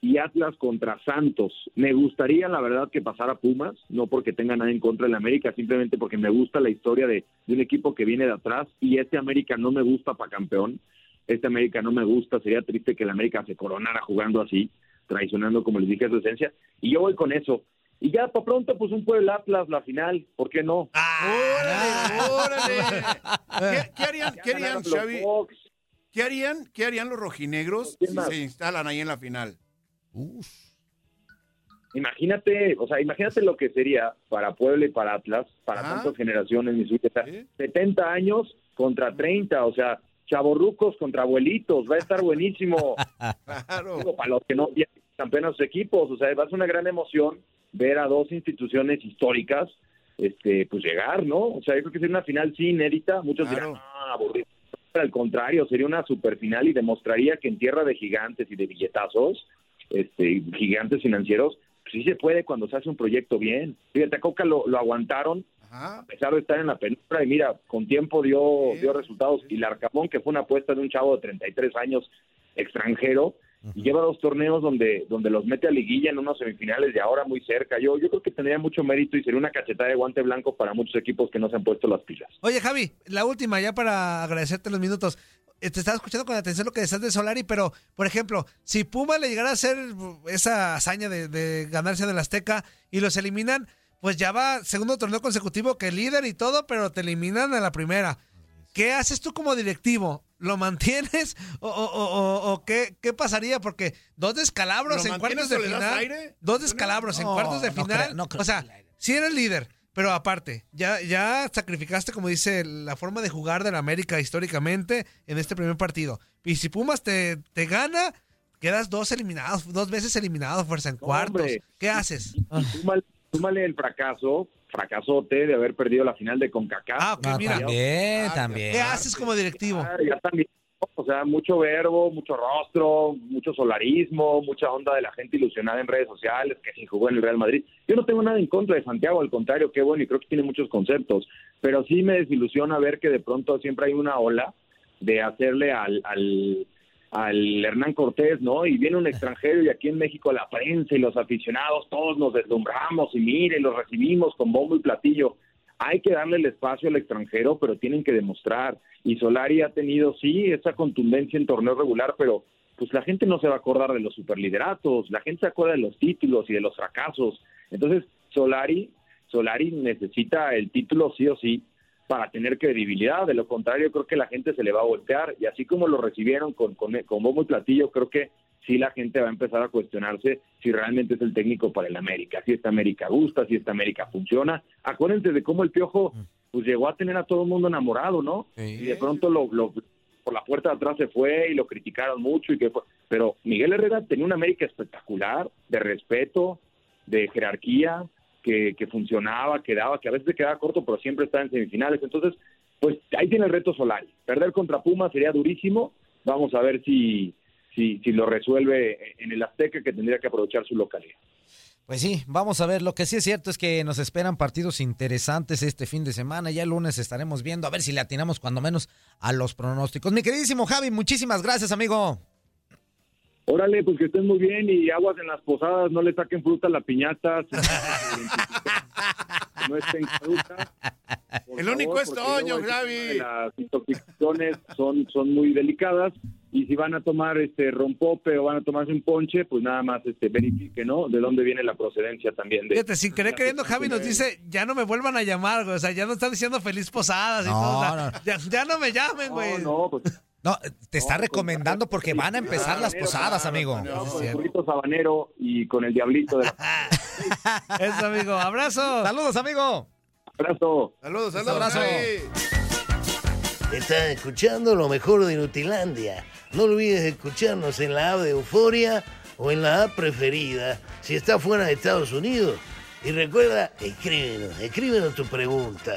y Atlas contra Santos. Me gustaría, la verdad, que pasara Pumas, no porque tenga nada en contra del América, simplemente porque me gusta la historia de, de un equipo que viene de atrás y este América no me gusta para campeón. Este América no me gusta, sería triste que el América se coronara jugando así, traicionando, como les dije, su esencia. Y yo voy con eso. Y ya para pronto, pues un Puebla Atlas, la final, ¿por qué no? ¡Órale, órale! ¿Qué, qué harían, qué harían, Xavi? ¿Qué harían, qué harían los rojinegros si se instalan ahí en la final? Imagínate, o sea, imagínate lo que sería para Puebla y para Atlas, para Ajá. tantas generaciones, mi o sea, 70 años contra 30, o sea, chavorrucos contra abuelitos, va a estar buenísimo. Claro. Digo, para los que no ya campeonan sus equipos, o sea, va a ser una gran emoción ver a dos instituciones históricas, este, pues llegar, ¿no? O sea, yo creo que sería una final sí inédita, muchos Claro. dirán, ah, aburrido. Pero al contrario, sería una super final y demostraría que en tierra de gigantes y de billetazos, este, gigantes financieros, pues sí se puede cuando se hace un proyecto bien. Fíjate, a Coca lo, lo aguantaron, Ajá. a pesar de estar en la penumbra, y mira, con tiempo dio, dio resultados. Y Larcamón, que fue una apuesta de un chavo de 33 años extranjero, y lleva dos torneos donde, donde los mete a liguilla en unos semifinales de ahora muy cerca. Yo, yo creo que tendría mucho mérito y sería una cachetada de guante blanco para muchos equipos que no se han puesto las pilas. Oye, Javi, la última ya para agradecerte los minutos. Eh, Te estaba escuchando con atención lo que decías de Solari, pero, por ejemplo, si Puma le llegara a hacer esa hazaña de, de ganarse en el Azteca y los eliminan, pues ya va segundo torneo consecutivo que líder y todo, pero te eliminan a la primera. ¿Qué haces tú como directivo? ¿Lo mantienes o, o- o- o- o qué, qué pasaría? Porque dos descalabros ¿Lo en cuartos de final. aire? Dos descalabros en No, cuartos de no final. creo- no creo o sea, si eres líder, pero aparte, ya, ya sacrificaste, como dice, la forma de jugar de la América históricamente en este primer partido. Y si Pumas te, te gana, quedas dos eliminados, dos veces eliminados, fuerza en cuartos. hombre. ¿Qué haces? Súmale, súmale el fracaso, fracasote de haber perdido la final de CONCACAF. Ah, ok, Ah, mira. también, Ah, también. ¿Qué haces como directivo? Ah, ya también. O sea, mucho verbo, mucho rostro, mucho solarismo, mucha onda de la gente ilusionada en redes sociales, que si jugó en el Real Madrid. Yo no tengo nada en contra de Santiago, al contrario, qué bueno, y creo que tiene muchos conceptos. Pero sí me desilusiona ver que de pronto siempre hay una ola de hacerle al, al, al Hernán Cortés, ¿no? Y viene un extranjero y aquí en México la prensa y los aficionados, todos nos deslumbramos y mire, los recibimos con bombo y platillo. Hay que darle el espacio al extranjero, pero tienen que demostrar. Y Solari ha tenido, sí, esa contundencia en torneo regular, pero pues la gente no se va a acordar de los superlideratos, la gente se acuerda de los títulos y de los fracasos. Entonces, Solari, Solari necesita el título sí o sí para tener credibilidad, de lo contrario creo que la gente se le va a voltear y así como lo recibieron con, con, con bombo y platillo, creo que sí la gente va a empezar a cuestionarse si realmente es el técnico para el América, si esta América gusta, si esta América funciona. Acuérdense de cómo el Piojo pues llegó a tener a todo el mundo enamorado, ¿no? Y de pronto lo, lo- por la puerta de atrás se fue y lo criticaron mucho y que fue- pero Miguel Herrera tenía una América espectacular, de respeto, de jerarquía, que, que funcionaba, que daba, que a veces quedaba corto, pero siempre estaba en semifinales. Entonces, pues ahí tiene el reto Solari. Perder contra Puma sería durísimo. Vamos a ver si, si, si lo resuelve en el Azteca, que tendría que aprovechar su localidad. Pues sí, vamos a ver. Lo que sí es cierto es que nos esperan partidos interesantes este fin de semana. Ya el lunes estaremos viendo a ver si le atinamos cuando menos a los pronósticos. Mi queridísimo Javi, muchísimas gracias, amigo. Órale, pues que estén muy bien y aguas en las posadas, no le saquen fruta a la piñata. no estén caducas. por El único favor, es porque Toño, luego Javi. el tema de Las intoxicaciones son, son muy delicadas y si van a tomar este rompope o van a tomarse un ponche, pues nada más este verifique, ¿no? De dónde viene la procedencia también de Fíjate, sin querer queriendo, Javi nos dice, ya no me vuelvan a llamar, güey. O sea, ya no están diciendo feliz posadas y No, todo. o sea, no. Ya, ya no me llamen, güey. No, pues No, te está recomendando porque van a empezar las posadas, amigo. No, con el burrito sabanero y con el diablito de la... Eso, amigo. Abrazo. Saludos, amigo. Abrazo. Saludos, saludos. abrazo. Estás escuchando lo mejor de Nutilandia. No olvides escucharnos en la app de Euforia o en la app preferida si estás fuera de Estados Unidos. Y recuerda, escríbenos, escríbenos tu pregunta,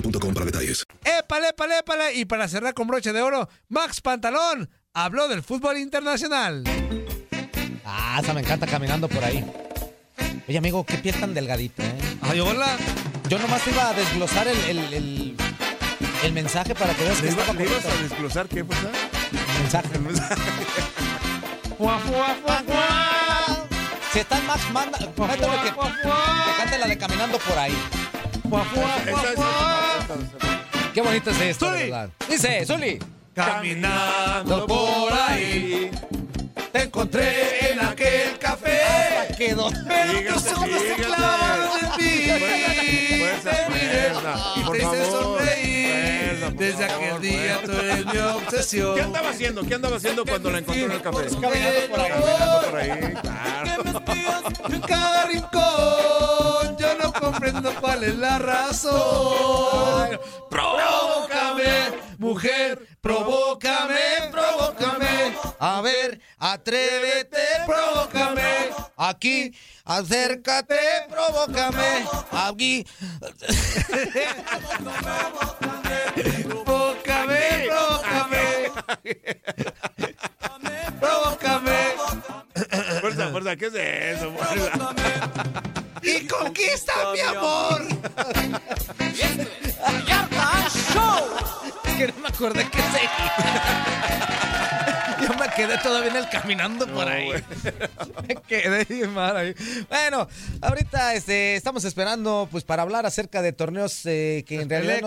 boostmobile.com para detalles. Épale, épale, épale. Y para cerrar con broche de oro, Max Pantalón habló del fútbol internacional. Ah, esa me encanta caminando por ahí. Oye, amigo, qué piel tan delgadita, ¿eh? Ay, hola. Yo nomás iba a desglosar el, el, el, el mensaje para que veas que ¿Le, iba- estaba le ibas a desglosar qué pasa? Mensaje. Si está en Max, manda, métele que, que cante la de caminando por ahí. Esa es- Qué bonito es esto, de Zuli. verdad. Dice, Zuli. Caminando por ahí, te encontré en aquel café. Quedó. Pero tus ojos se clavaron en mí. Fuerza, Te miré fuerza. y te hice sonreír. Desde aquel día tú eres mi obsesión. ¿Qué andaba haciendo? ¿Qué andaba haciendo cuando la encontró en el café? Caminando por ahí. Caminando por ahí, claro. En cada rincón comprendo cuál es la razón. Provócame, mujer, provócame, provócame. A ver, atrévete, Provócame, Aquí, acércate, provócame. Aquí. provócame, provócame. Provócame Fuerza, fuerza, ¿qué es eso? Fuerza. Y conquista mi amor. Es que no me acordé que seguía. Yo me quedé todavía en el caminando por ahí. me quedé mal ahí. Bueno, ahorita este, estamos esperando pues para hablar acerca de torneos eh, que en realidad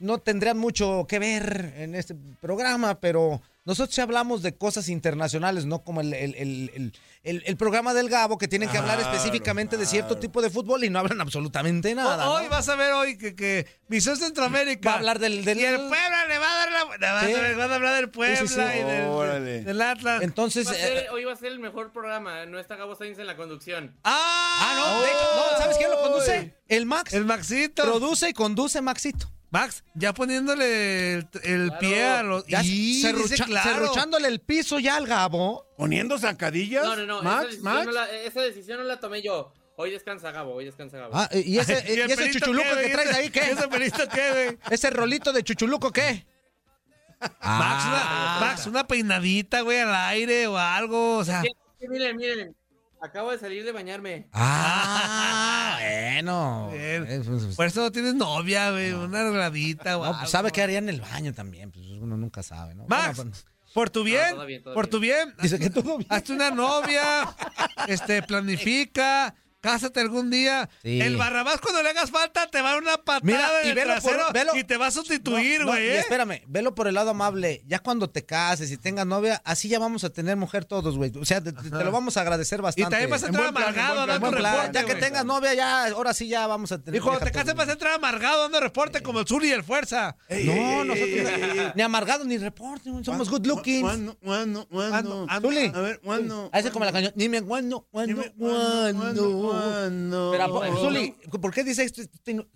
no tendrían mucho que ver en este programa, pero nosotros sí hablamos de cosas internacionales, no como el, el- el- el- el- el programa del Gabo, que tienen que hablar Claro, específicamente de cierto tipo de fútbol y no hablan absolutamente nada. hoy ¿no? vas a ver hoy que, que Visión Centroamérica. Va a hablar del, del- Y el Puebla le va a dar la. le va a Sí. dar- van a hablar del Puebla Sí, sí, sí. y del, Órale. del Atlas. Entonces, Va eh, ser- hoy va a ser el mejor programa. No está Gabo Sainz en la conducción. ¡Ah! no, de hecho, no, ¿sabes quién lo conduce? El Max. El Maxito. Produce y conduce Maxito. Max, ya poniéndole el, el pie a los. Ya y claro. serruchándole el piso ya al Gabo. Poniendo zancadillas. No, no, no. Max, esa, decisión Max. No la, esa decisión no la tomé yo. Hoy descansa Gabo, hoy descansa Gabo. Ah, y ese, ¿Y y el ese pelito chuchuluco qué, que traes ahí, ¿qué? ¿Y ese pelito qué, güey? ¿Ese rolito de chuchuluco qué? Max, una, Ah. Max, una peinadita, güey, al aire o algo. O sea, sí, miren, miren. Acabo de salir de bañarme. Ah, bueno. Bien. Eh, por eso no tienes novia, güey. Una arregladita o no, pues, sabe qué haría en el baño también, pues uno nunca sabe, ¿no? Max, Bueno, pues, por tu bien, todo bien, todo por tu bien, dice que todo bien. hazte una novia, este, planifica, cásate algún día. Sí. El Barrabás cuando le hagas falta te va a dar una patada Mira, en y el velo por- trasero velo- y te va a sustituir, No, no, güey. y ¿eh? espérame, velo por el lado amable. Ya cuando te cases y tengas novia, así ya vamos a tener mujer todos, güey. O sea, te, lo vamos a agradecer Y bastante. también vas a En entrar en amargado dando reporte, Ya que tengas novia, ya, ahora sí ya vamos a tener. Y cuando te cases vas a entrar amargado dando reporte como el Zuli y el Fuerza. No, nosotros ni amargados ni reporte, güey, somos good looking. ¿Cuándo? ¿Cuándo? Zuli. A ver, ¿cuándo? Hace como la canción. Dime cuándo, cuándo, Dime cuándo. Pero, ¿a poco, Zuli, ¿por qué dices esto?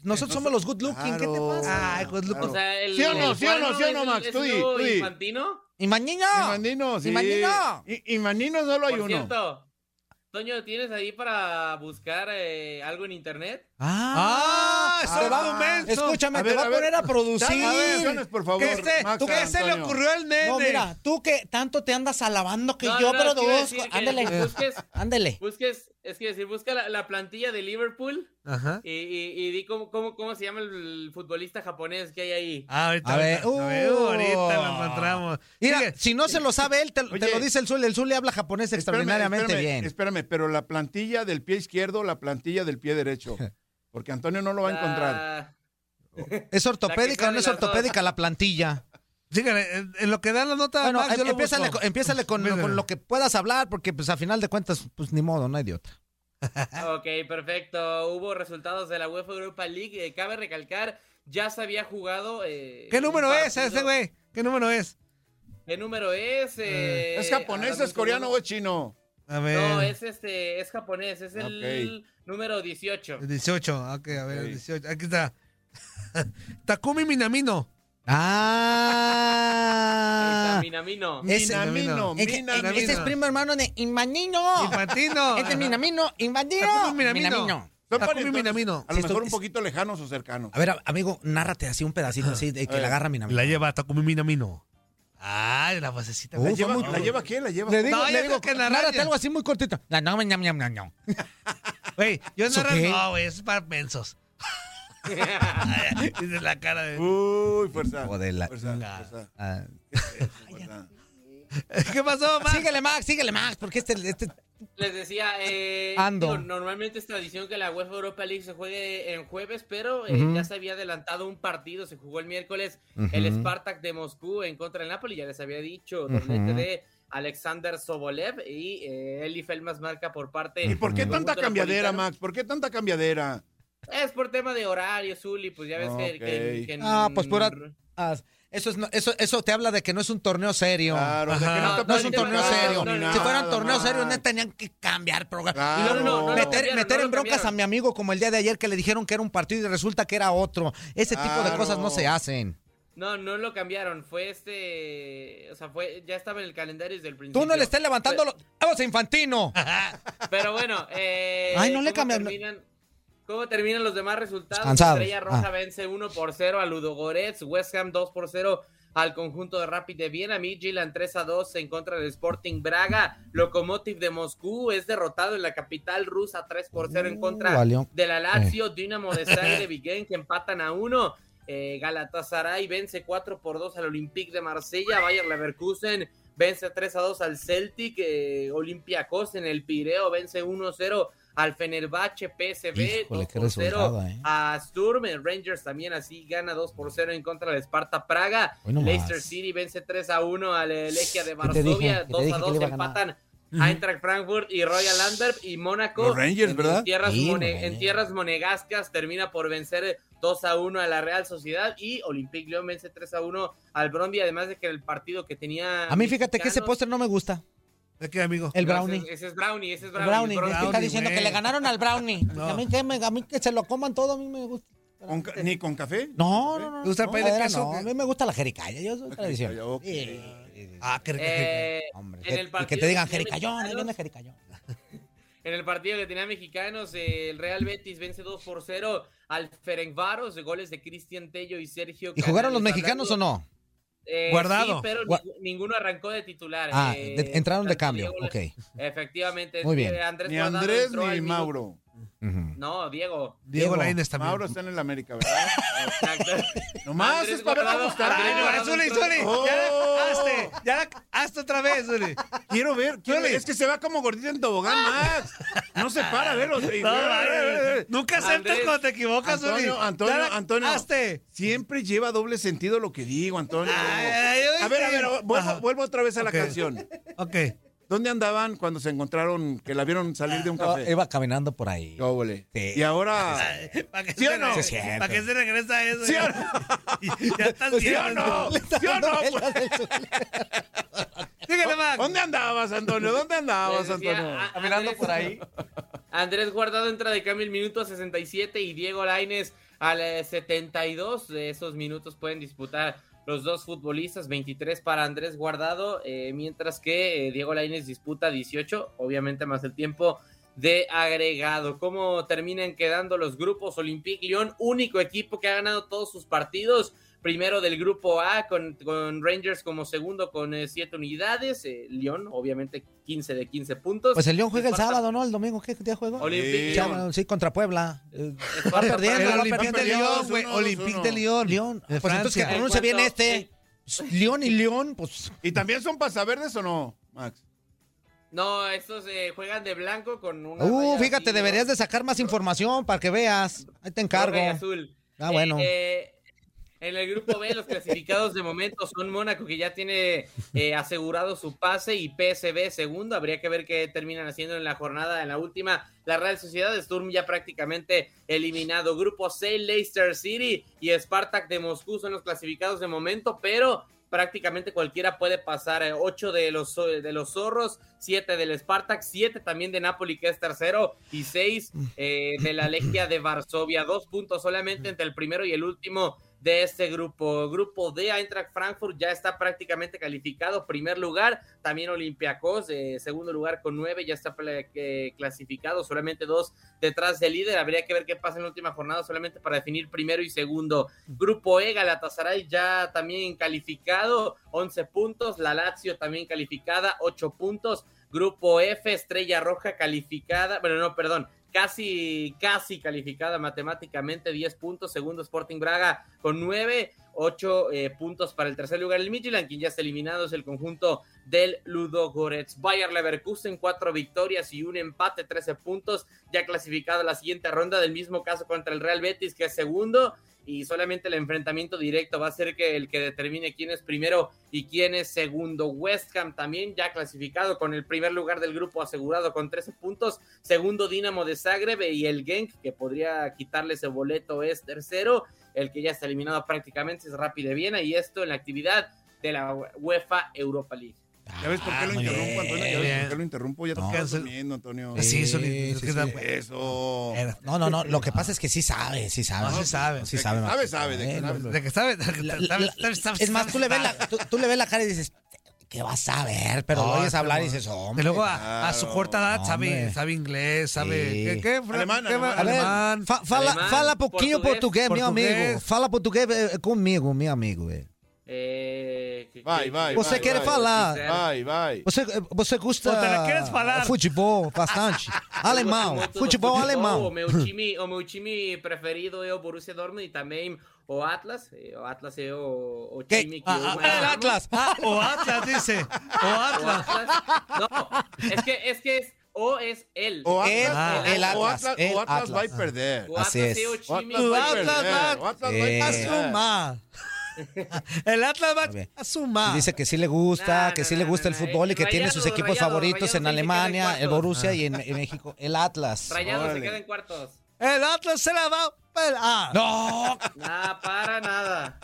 Nosotros somos los good looking, ¿qué te pasa? Ay, good look. O sea, el, ¿Sí o no? ¿Sí o no? ¿Sí o no, Max? Tú infantino? ¡Y mañino! Imandino, sí. Imandino. Y- Imandino solo hay Por uno. cierto, Toño, ¿tienes ahí para buscar eh, algo en internet? Ah, eso va- menso. Escúchame, A te ver, va a a ver. poner a producir. A ver, por favor. ¿Qué se, Max, ¿tú qué se le ocurrió al nene? No, mira, tú que tanto te andas alabando que No, yo no, decir que Ándele, Busques, ándele. busques, es que decir, busca la, la plantilla de Liverpool Ajá. y, y, y di cómo, cómo, cómo se llama el futbolista japonés que hay ahí. Ah, ahorita, A ver, uh. ahorita lo encontramos. Mira, Sigue. si no se lo sabe él, te, lo dice el Zuli. El Zuli habla japonés extraordinariamente espérame, bien. Espérame, pero la plantilla del pie izquierdo, la plantilla del pie derecho. Porque Antonio no lo va a encontrar. La- ¿Es ortopédica o no es ortopédica la plantilla? Sígale, en, en lo que da la nota, Bueno, Max, yo em- lo empiézale, con, lo que puedas hablar, porque pues a final de cuentas, pues ni modo, no hay de otra. Ok, perfecto. Hubo resultados de la UEFA Europa League. Eh, cabe recalcar, ya se había jugado. eh, ¿Qué número es ese, güey? ¿Qué número es? ¿Qué número es? Eh, ¿Es japonés, es coreano o es chino? A ver. No, es este, es japonés, es el número 18. El 18, ok, a ver, el Ok. 18. Aquí está. Takumi Minamino. Ah, Minamino. Ese- Minamino, es que- Minamino. ese es primo hermano de Imanino. Infantino. Este es Minamino. Takumi Minamino. Minamino. Son Minamino. A lo mejor un poquito lejanos o cercanos. A ver, amigo, nárrate así un pedacito así de que la agarra Minamino. La lleva Takumi Minamino. Ay, la vocecita. Uh, ¿La lleva, muy- ¿La lleva qué? ¿La lleva? Le digo, No, le ya digo, que ya. algo así muy cortito. La no, ñam, ñam, ñam, ñam. Güey, yo ¿Eso narrar qué? no, güey, eso es para mensos. Dice la cara de... Uy, fuerza. Joder, la- Fuerza, La- fuerza, Ah. fuerza. ¿Qué pasó, Max? Síguele, Max, síguele, Max, porque este, este Les decía, eh, Ando. digo, normalmente es tradición que la UEFA Europa League se juegue en jueves, pero eh, ya se había adelantado un partido, se jugó el miércoles, el Spartak de Moscú en contra del Napoli, ya les había dicho, doblete Ujú. de Alexander Sobolev y eh, Eli Felmas marca por parte. ¿Y por qué tanta cambiadera. Max? ¿Por qué tanta cambiadera? Es por tema de horario, Zuli, pues ya ves que, Ah, pues por... ah, eso, es, no- eso, eso te habla de que no es un torneo serio. Claro, o sea, que no, te No es un torneo serio. ni no, no, si fueran torneos serios, no tenían que cambiar programa. Claro. Y luego No, no, no lo meter, cambiaron, meter no en broncas a cambiaron. mi amigo como el día de ayer que le dijeron que era un partido y resulta que era otro. Ese tipo de cosas no se hacen. No, no lo cambiaron, fue este, o sea, fue, ya estaba en el calendario desde el principio. Tú no le estés levantando los... ¡Vamos a Infantino! Pero bueno, eh, Ay, no le ¿cómo cambian- terminan- ¿Cómo terminan los demás resultados? Cansados. Estrella Roja Ah. vence 1 por 0 a Ludogorets, West Ham 2 por 0 al conjunto de Rapid de Viena, Midtjylland 3 a 2 en contra del Sporting Braga, Lokomotiv de Moscú es derrotado en la capital rusa 3 por 0 en contra Uh, de la Lazio, Dinamo de Zagreb que empatan a 1. Eh, Galatasaray vence 4 por 2 al Olympique de Marsella, Bayer Leverkusen vence 3 a 2 al Celtic, eh, Olympiacos en el Pireo vence 1-0 al Fenerbahce, PSV Híjole, 2 qué por 0 resultado, eh. a Sturm, el Rangers también así gana 2 por 0 en contra del Sparta Praga, Hoy no Leicester más. City vence 3 a 1 al Legia de Varsovia, dije? ¿Qué te 2 dije a que 2 le iba a ganar? empatan Ujú. Eintracht Frankfurt y Royal Antwerp y Mónaco. Los Rangers, en- ¿verdad? Tierras, Sí, mone- en tierras monegascas termina por vencer 2 a 1 a la Real Sociedad y Olympique Lyon vence 3 a 1 al Bromby, además de que el partido que tenía. A mí fíjate que ese postre no me gusta. ¿De qué, amigo? El No, brownie. Ese, ese es Brownie, ese es El Brownie. brownie, Brownie. es que está diciendo güey. que le ganaron al brownie. No. A, mí que me- a mí que se lo coman todo, a mí me gusta. ¿Con ¿Ni con café? No, no, no. ¿Te gusta el no, pay de queso? no, A mí me gusta la jericaya, yo soy tradición. Ah, qué rico. Eh, Hombre, en que, y que te digan jericayón, ahí mexicanos- viene jericayón. En el partido que tenía mexicanos, eh, el Real Betis vence 2 por 0 al Ferencváros de goles de Cristian Tello y Sergio. ¿Y jugaron los Canales. mexicanos o Hablando- no? Eh, Guardado. Sí, pero Gua- ninguno arrancó de titular. Ah, eh, de- entraron de cambio, ok. Efectivamente. Muy bien. Andrés Ni Andrés ni minuto- No, Diego. Diego Diego. Lainez también. Mauro está en el América, ¿verdad? Exacto. Nomás Andrés es para no, Guardado Zuli, Zuli, Oh. ya, hazte, ya, hazte otra vez, Zuli. Quiero ver, quiero. Es que se va como gordito en tobogán, Max. No se para, velo. No. Nunca aceptas Andrés- cuando te equivocas, Zuli. Antonio, Antonio, Antonio. Hazte. Siempre lleva doble sentido lo que digo, Antonio. Ay, ay, ay, a ver, a ver, vuelvo, vuelvo otra vez a la canción. Ok. ¿Dónde andaban cuando se encontraron, que la vieron salir de un No, café? iba caminando por ahí. ¿Qué óvole? Sí. Y ahora... ¿Para qué, ¿Sí o se, no? Sí, es cierto. ¿Para qué se regresa eso? ¿Sí o ya? ya estás ¿Sí o no? ¿Sí o no? Dígale, Max. ¿Dónde andabas, Antonio? ¿Dónde andabas, Antonio? Caminando por ahí. Andrés Guardado entra de cambio el minuto 67 y Diego Lainez al eh, 72. De esos minutos pueden disputar los dos futbolistas, 23 para Andrés Guardado, eh, mientras que eh, Diego Lainez disputa 18, obviamente más el tiempo de agregado. ¿Cómo terminan quedando los grupos? Olympique Lyon, único equipo que ha ganado todos sus partidos. Primero del grupo A con, con Rangers como segundo con 7 unidades. eh, Lyon, obviamente 15 de 15 puntos. Pues el León juega el sábado, ¿no? El domingo, ¿qué día juega? Olympique Sí. Contra Puebla. Eh, Va Esparta perdiendo, va Olympique de. Lyon, güey. Olympique de Lyon. León. De Pues entonces que Francia. pronuncie bien En este. León y León, pues. ¿Y también son pasaverdes o no, Max? No, estos eh, juegan de blanco con una. Uh, fíjate, deberías ¿no? de sacar más información para que veas. Ahí te encargo. Azul. Ah, bueno. Eh, eh, en el grupo B, los clasificados de momento son Mónaco, que ya tiene eh, asegurado su pase, y PSV segundo. Habría que ver qué terminan haciendo en la jornada, en la última. La Real Sociedad de Sturm ya prácticamente eliminado. Grupo C, Leicester City y Spartak de Moscú son los clasificados de momento, pero prácticamente cualquiera puede pasar. eh, Ocho de los, de los zorros, siete del Spartak, siete también de Napoli, que es tercero, y seis eh, de la Legia de Varsovia. Dos puntos solamente entre el primero y el último de este grupo. Grupo D, Eintracht Frankfurt ya está prácticamente calificado. Primer lugar, también Olympiacos, eh, segundo lugar con nueve, ya está eh, clasificado. Solamente dos detrás del líder. Habría que ver qué pasa en la última jornada solamente para definir primero y segundo. Grupo E, Galatasaray ya también calificado, 11 puntos. La Lazio también calificada, 8 puntos. Grupo F, Estrella Roja calificada, bueno, no, perdón, casi, casi calificada matemáticamente, 10 puntos. Segundo Sporting Braga con 9, 8 eh, puntos para el tercer lugar. El Midtjylland, quien ya está eliminado, es el conjunto del Ludo Goretz. Bayer Leverkusen, 4 victorias y un empate, 13 puntos, ya clasificado a la siguiente ronda. Del mismo caso contra el Real Betis, que es segundo. Y solamente el enfrentamiento directo va a ser que el que determine quién es primero y quién es segundo. West Ham también ya clasificado con el primer lugar del grupo asegurado con 13 puntos. Segundo Dinamo de Zagreb y el Genk, que podría quitarle ese boleto, es tercero. El que ya está eliminado prácticamente es Rapid de Viena y esto en la actividad de la UEFA Europa League. ¿Ya ves por qué lo muy interrumpo, bien, Antonio? ¿Ya ves por qué lo interrumpo? Ya te No. estás durmiendo, Antonio. Sí, eso Sí, es sí, sí. Eso. No, no, no. Lo que pasa es que sí sabe, sí sabe. No, sí sabe. Sí sabe. sabe, sabe, de que sabe. lo- lo- Es más, tú le ves la, tú, tú le ves la cara y dices, ¿qué vas a ver? Pero No, lo oyes hablar y dices, Y hombre. luego a, a su corta edad sabe, sabe inglés, sabe. Sí. ¿Qué? qué Alemán, qué alemán. A ver, alemán. fa- fala, Alemán, fala pouquinho meu amigo. Fala portugués eh, comigo, meu amigo. eh. É, que- Vai, vai, Você vai, quer vai. falar? Vai, vai. Você, você gosta te la queres falar? futebol bastante? alemão, futebol O alemão. meu time, o meu time preferido é o Borussia Dortmund e também o Atlas. O Atlas é o, o time que Ah, eu ah, amo. Atlas. Ah, o Atlas dice. O O Atlas. Atlas. No, es que es que es o es el. O Atlas, El- o el Atlas, Atlas, el o Atlas Atlas. vai perder. O Atlas é o O time Atlas O vai Atlas perder. vai O Atlas vai Eh. perder. El Atlas va a sumar. Dice que sí le gusta, que sí le gusta el fútbol y que tiene sus equipos Rayado, favoritos Rayado en Alemania, el. Borussia y en, en México el Atlas. Rayado se queda en cuartos. El Atlas se la va a pelar. No, Nada, para nada.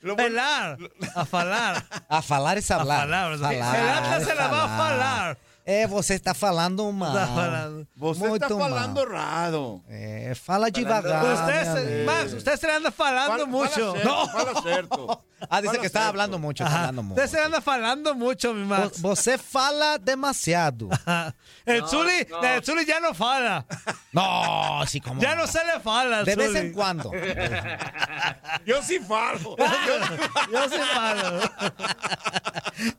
Lo Pelar. A falar. a falar es hablar. falar, Falar, el Atlas se la va a falar. É, você está falando mal. Tá falando. Você Muito está falando mal. raro. É, fala devagar. Usted. Max, usted se le anda falando Fala- mucho. Fala certo, No. fala certo. Ah, dice Fala que está certo. hablando mucho, está hablando mucho. Usted se anda falando mucho, mi Max. Você fala demasiado. El No, Zuli, no. el Zuli ya no fala. No, sí, como. Ya no se le fala al De vez en cuando. Yo sí falo. Yo sí falo.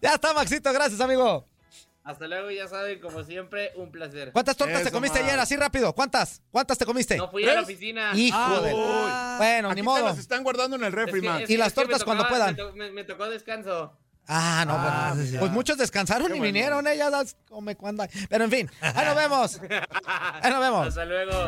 Ya está, Maxito, gracias, amigo. Hasta luego, ya saben, como siempre, un placer. ¿Cuántas tortas te comiste ayer? Así rápido. ¿Cuántas? ¿Cuántas te comiste? No fui a la oficina. Hijo Ah, de. uy. Bueno, Aquí ni te modo. las están guardando en el refri, es Y que- las es que me tortas cuando puedan. Me, to- me- me tocó descanso. Ah, no, Ah, bueno. sí, Pues muchos descansaron Qué y bueno. vinieron, ellas las come cuando hay. Pero en fin, ahí nos vemos. Ahí nos vemos. Hasta luego.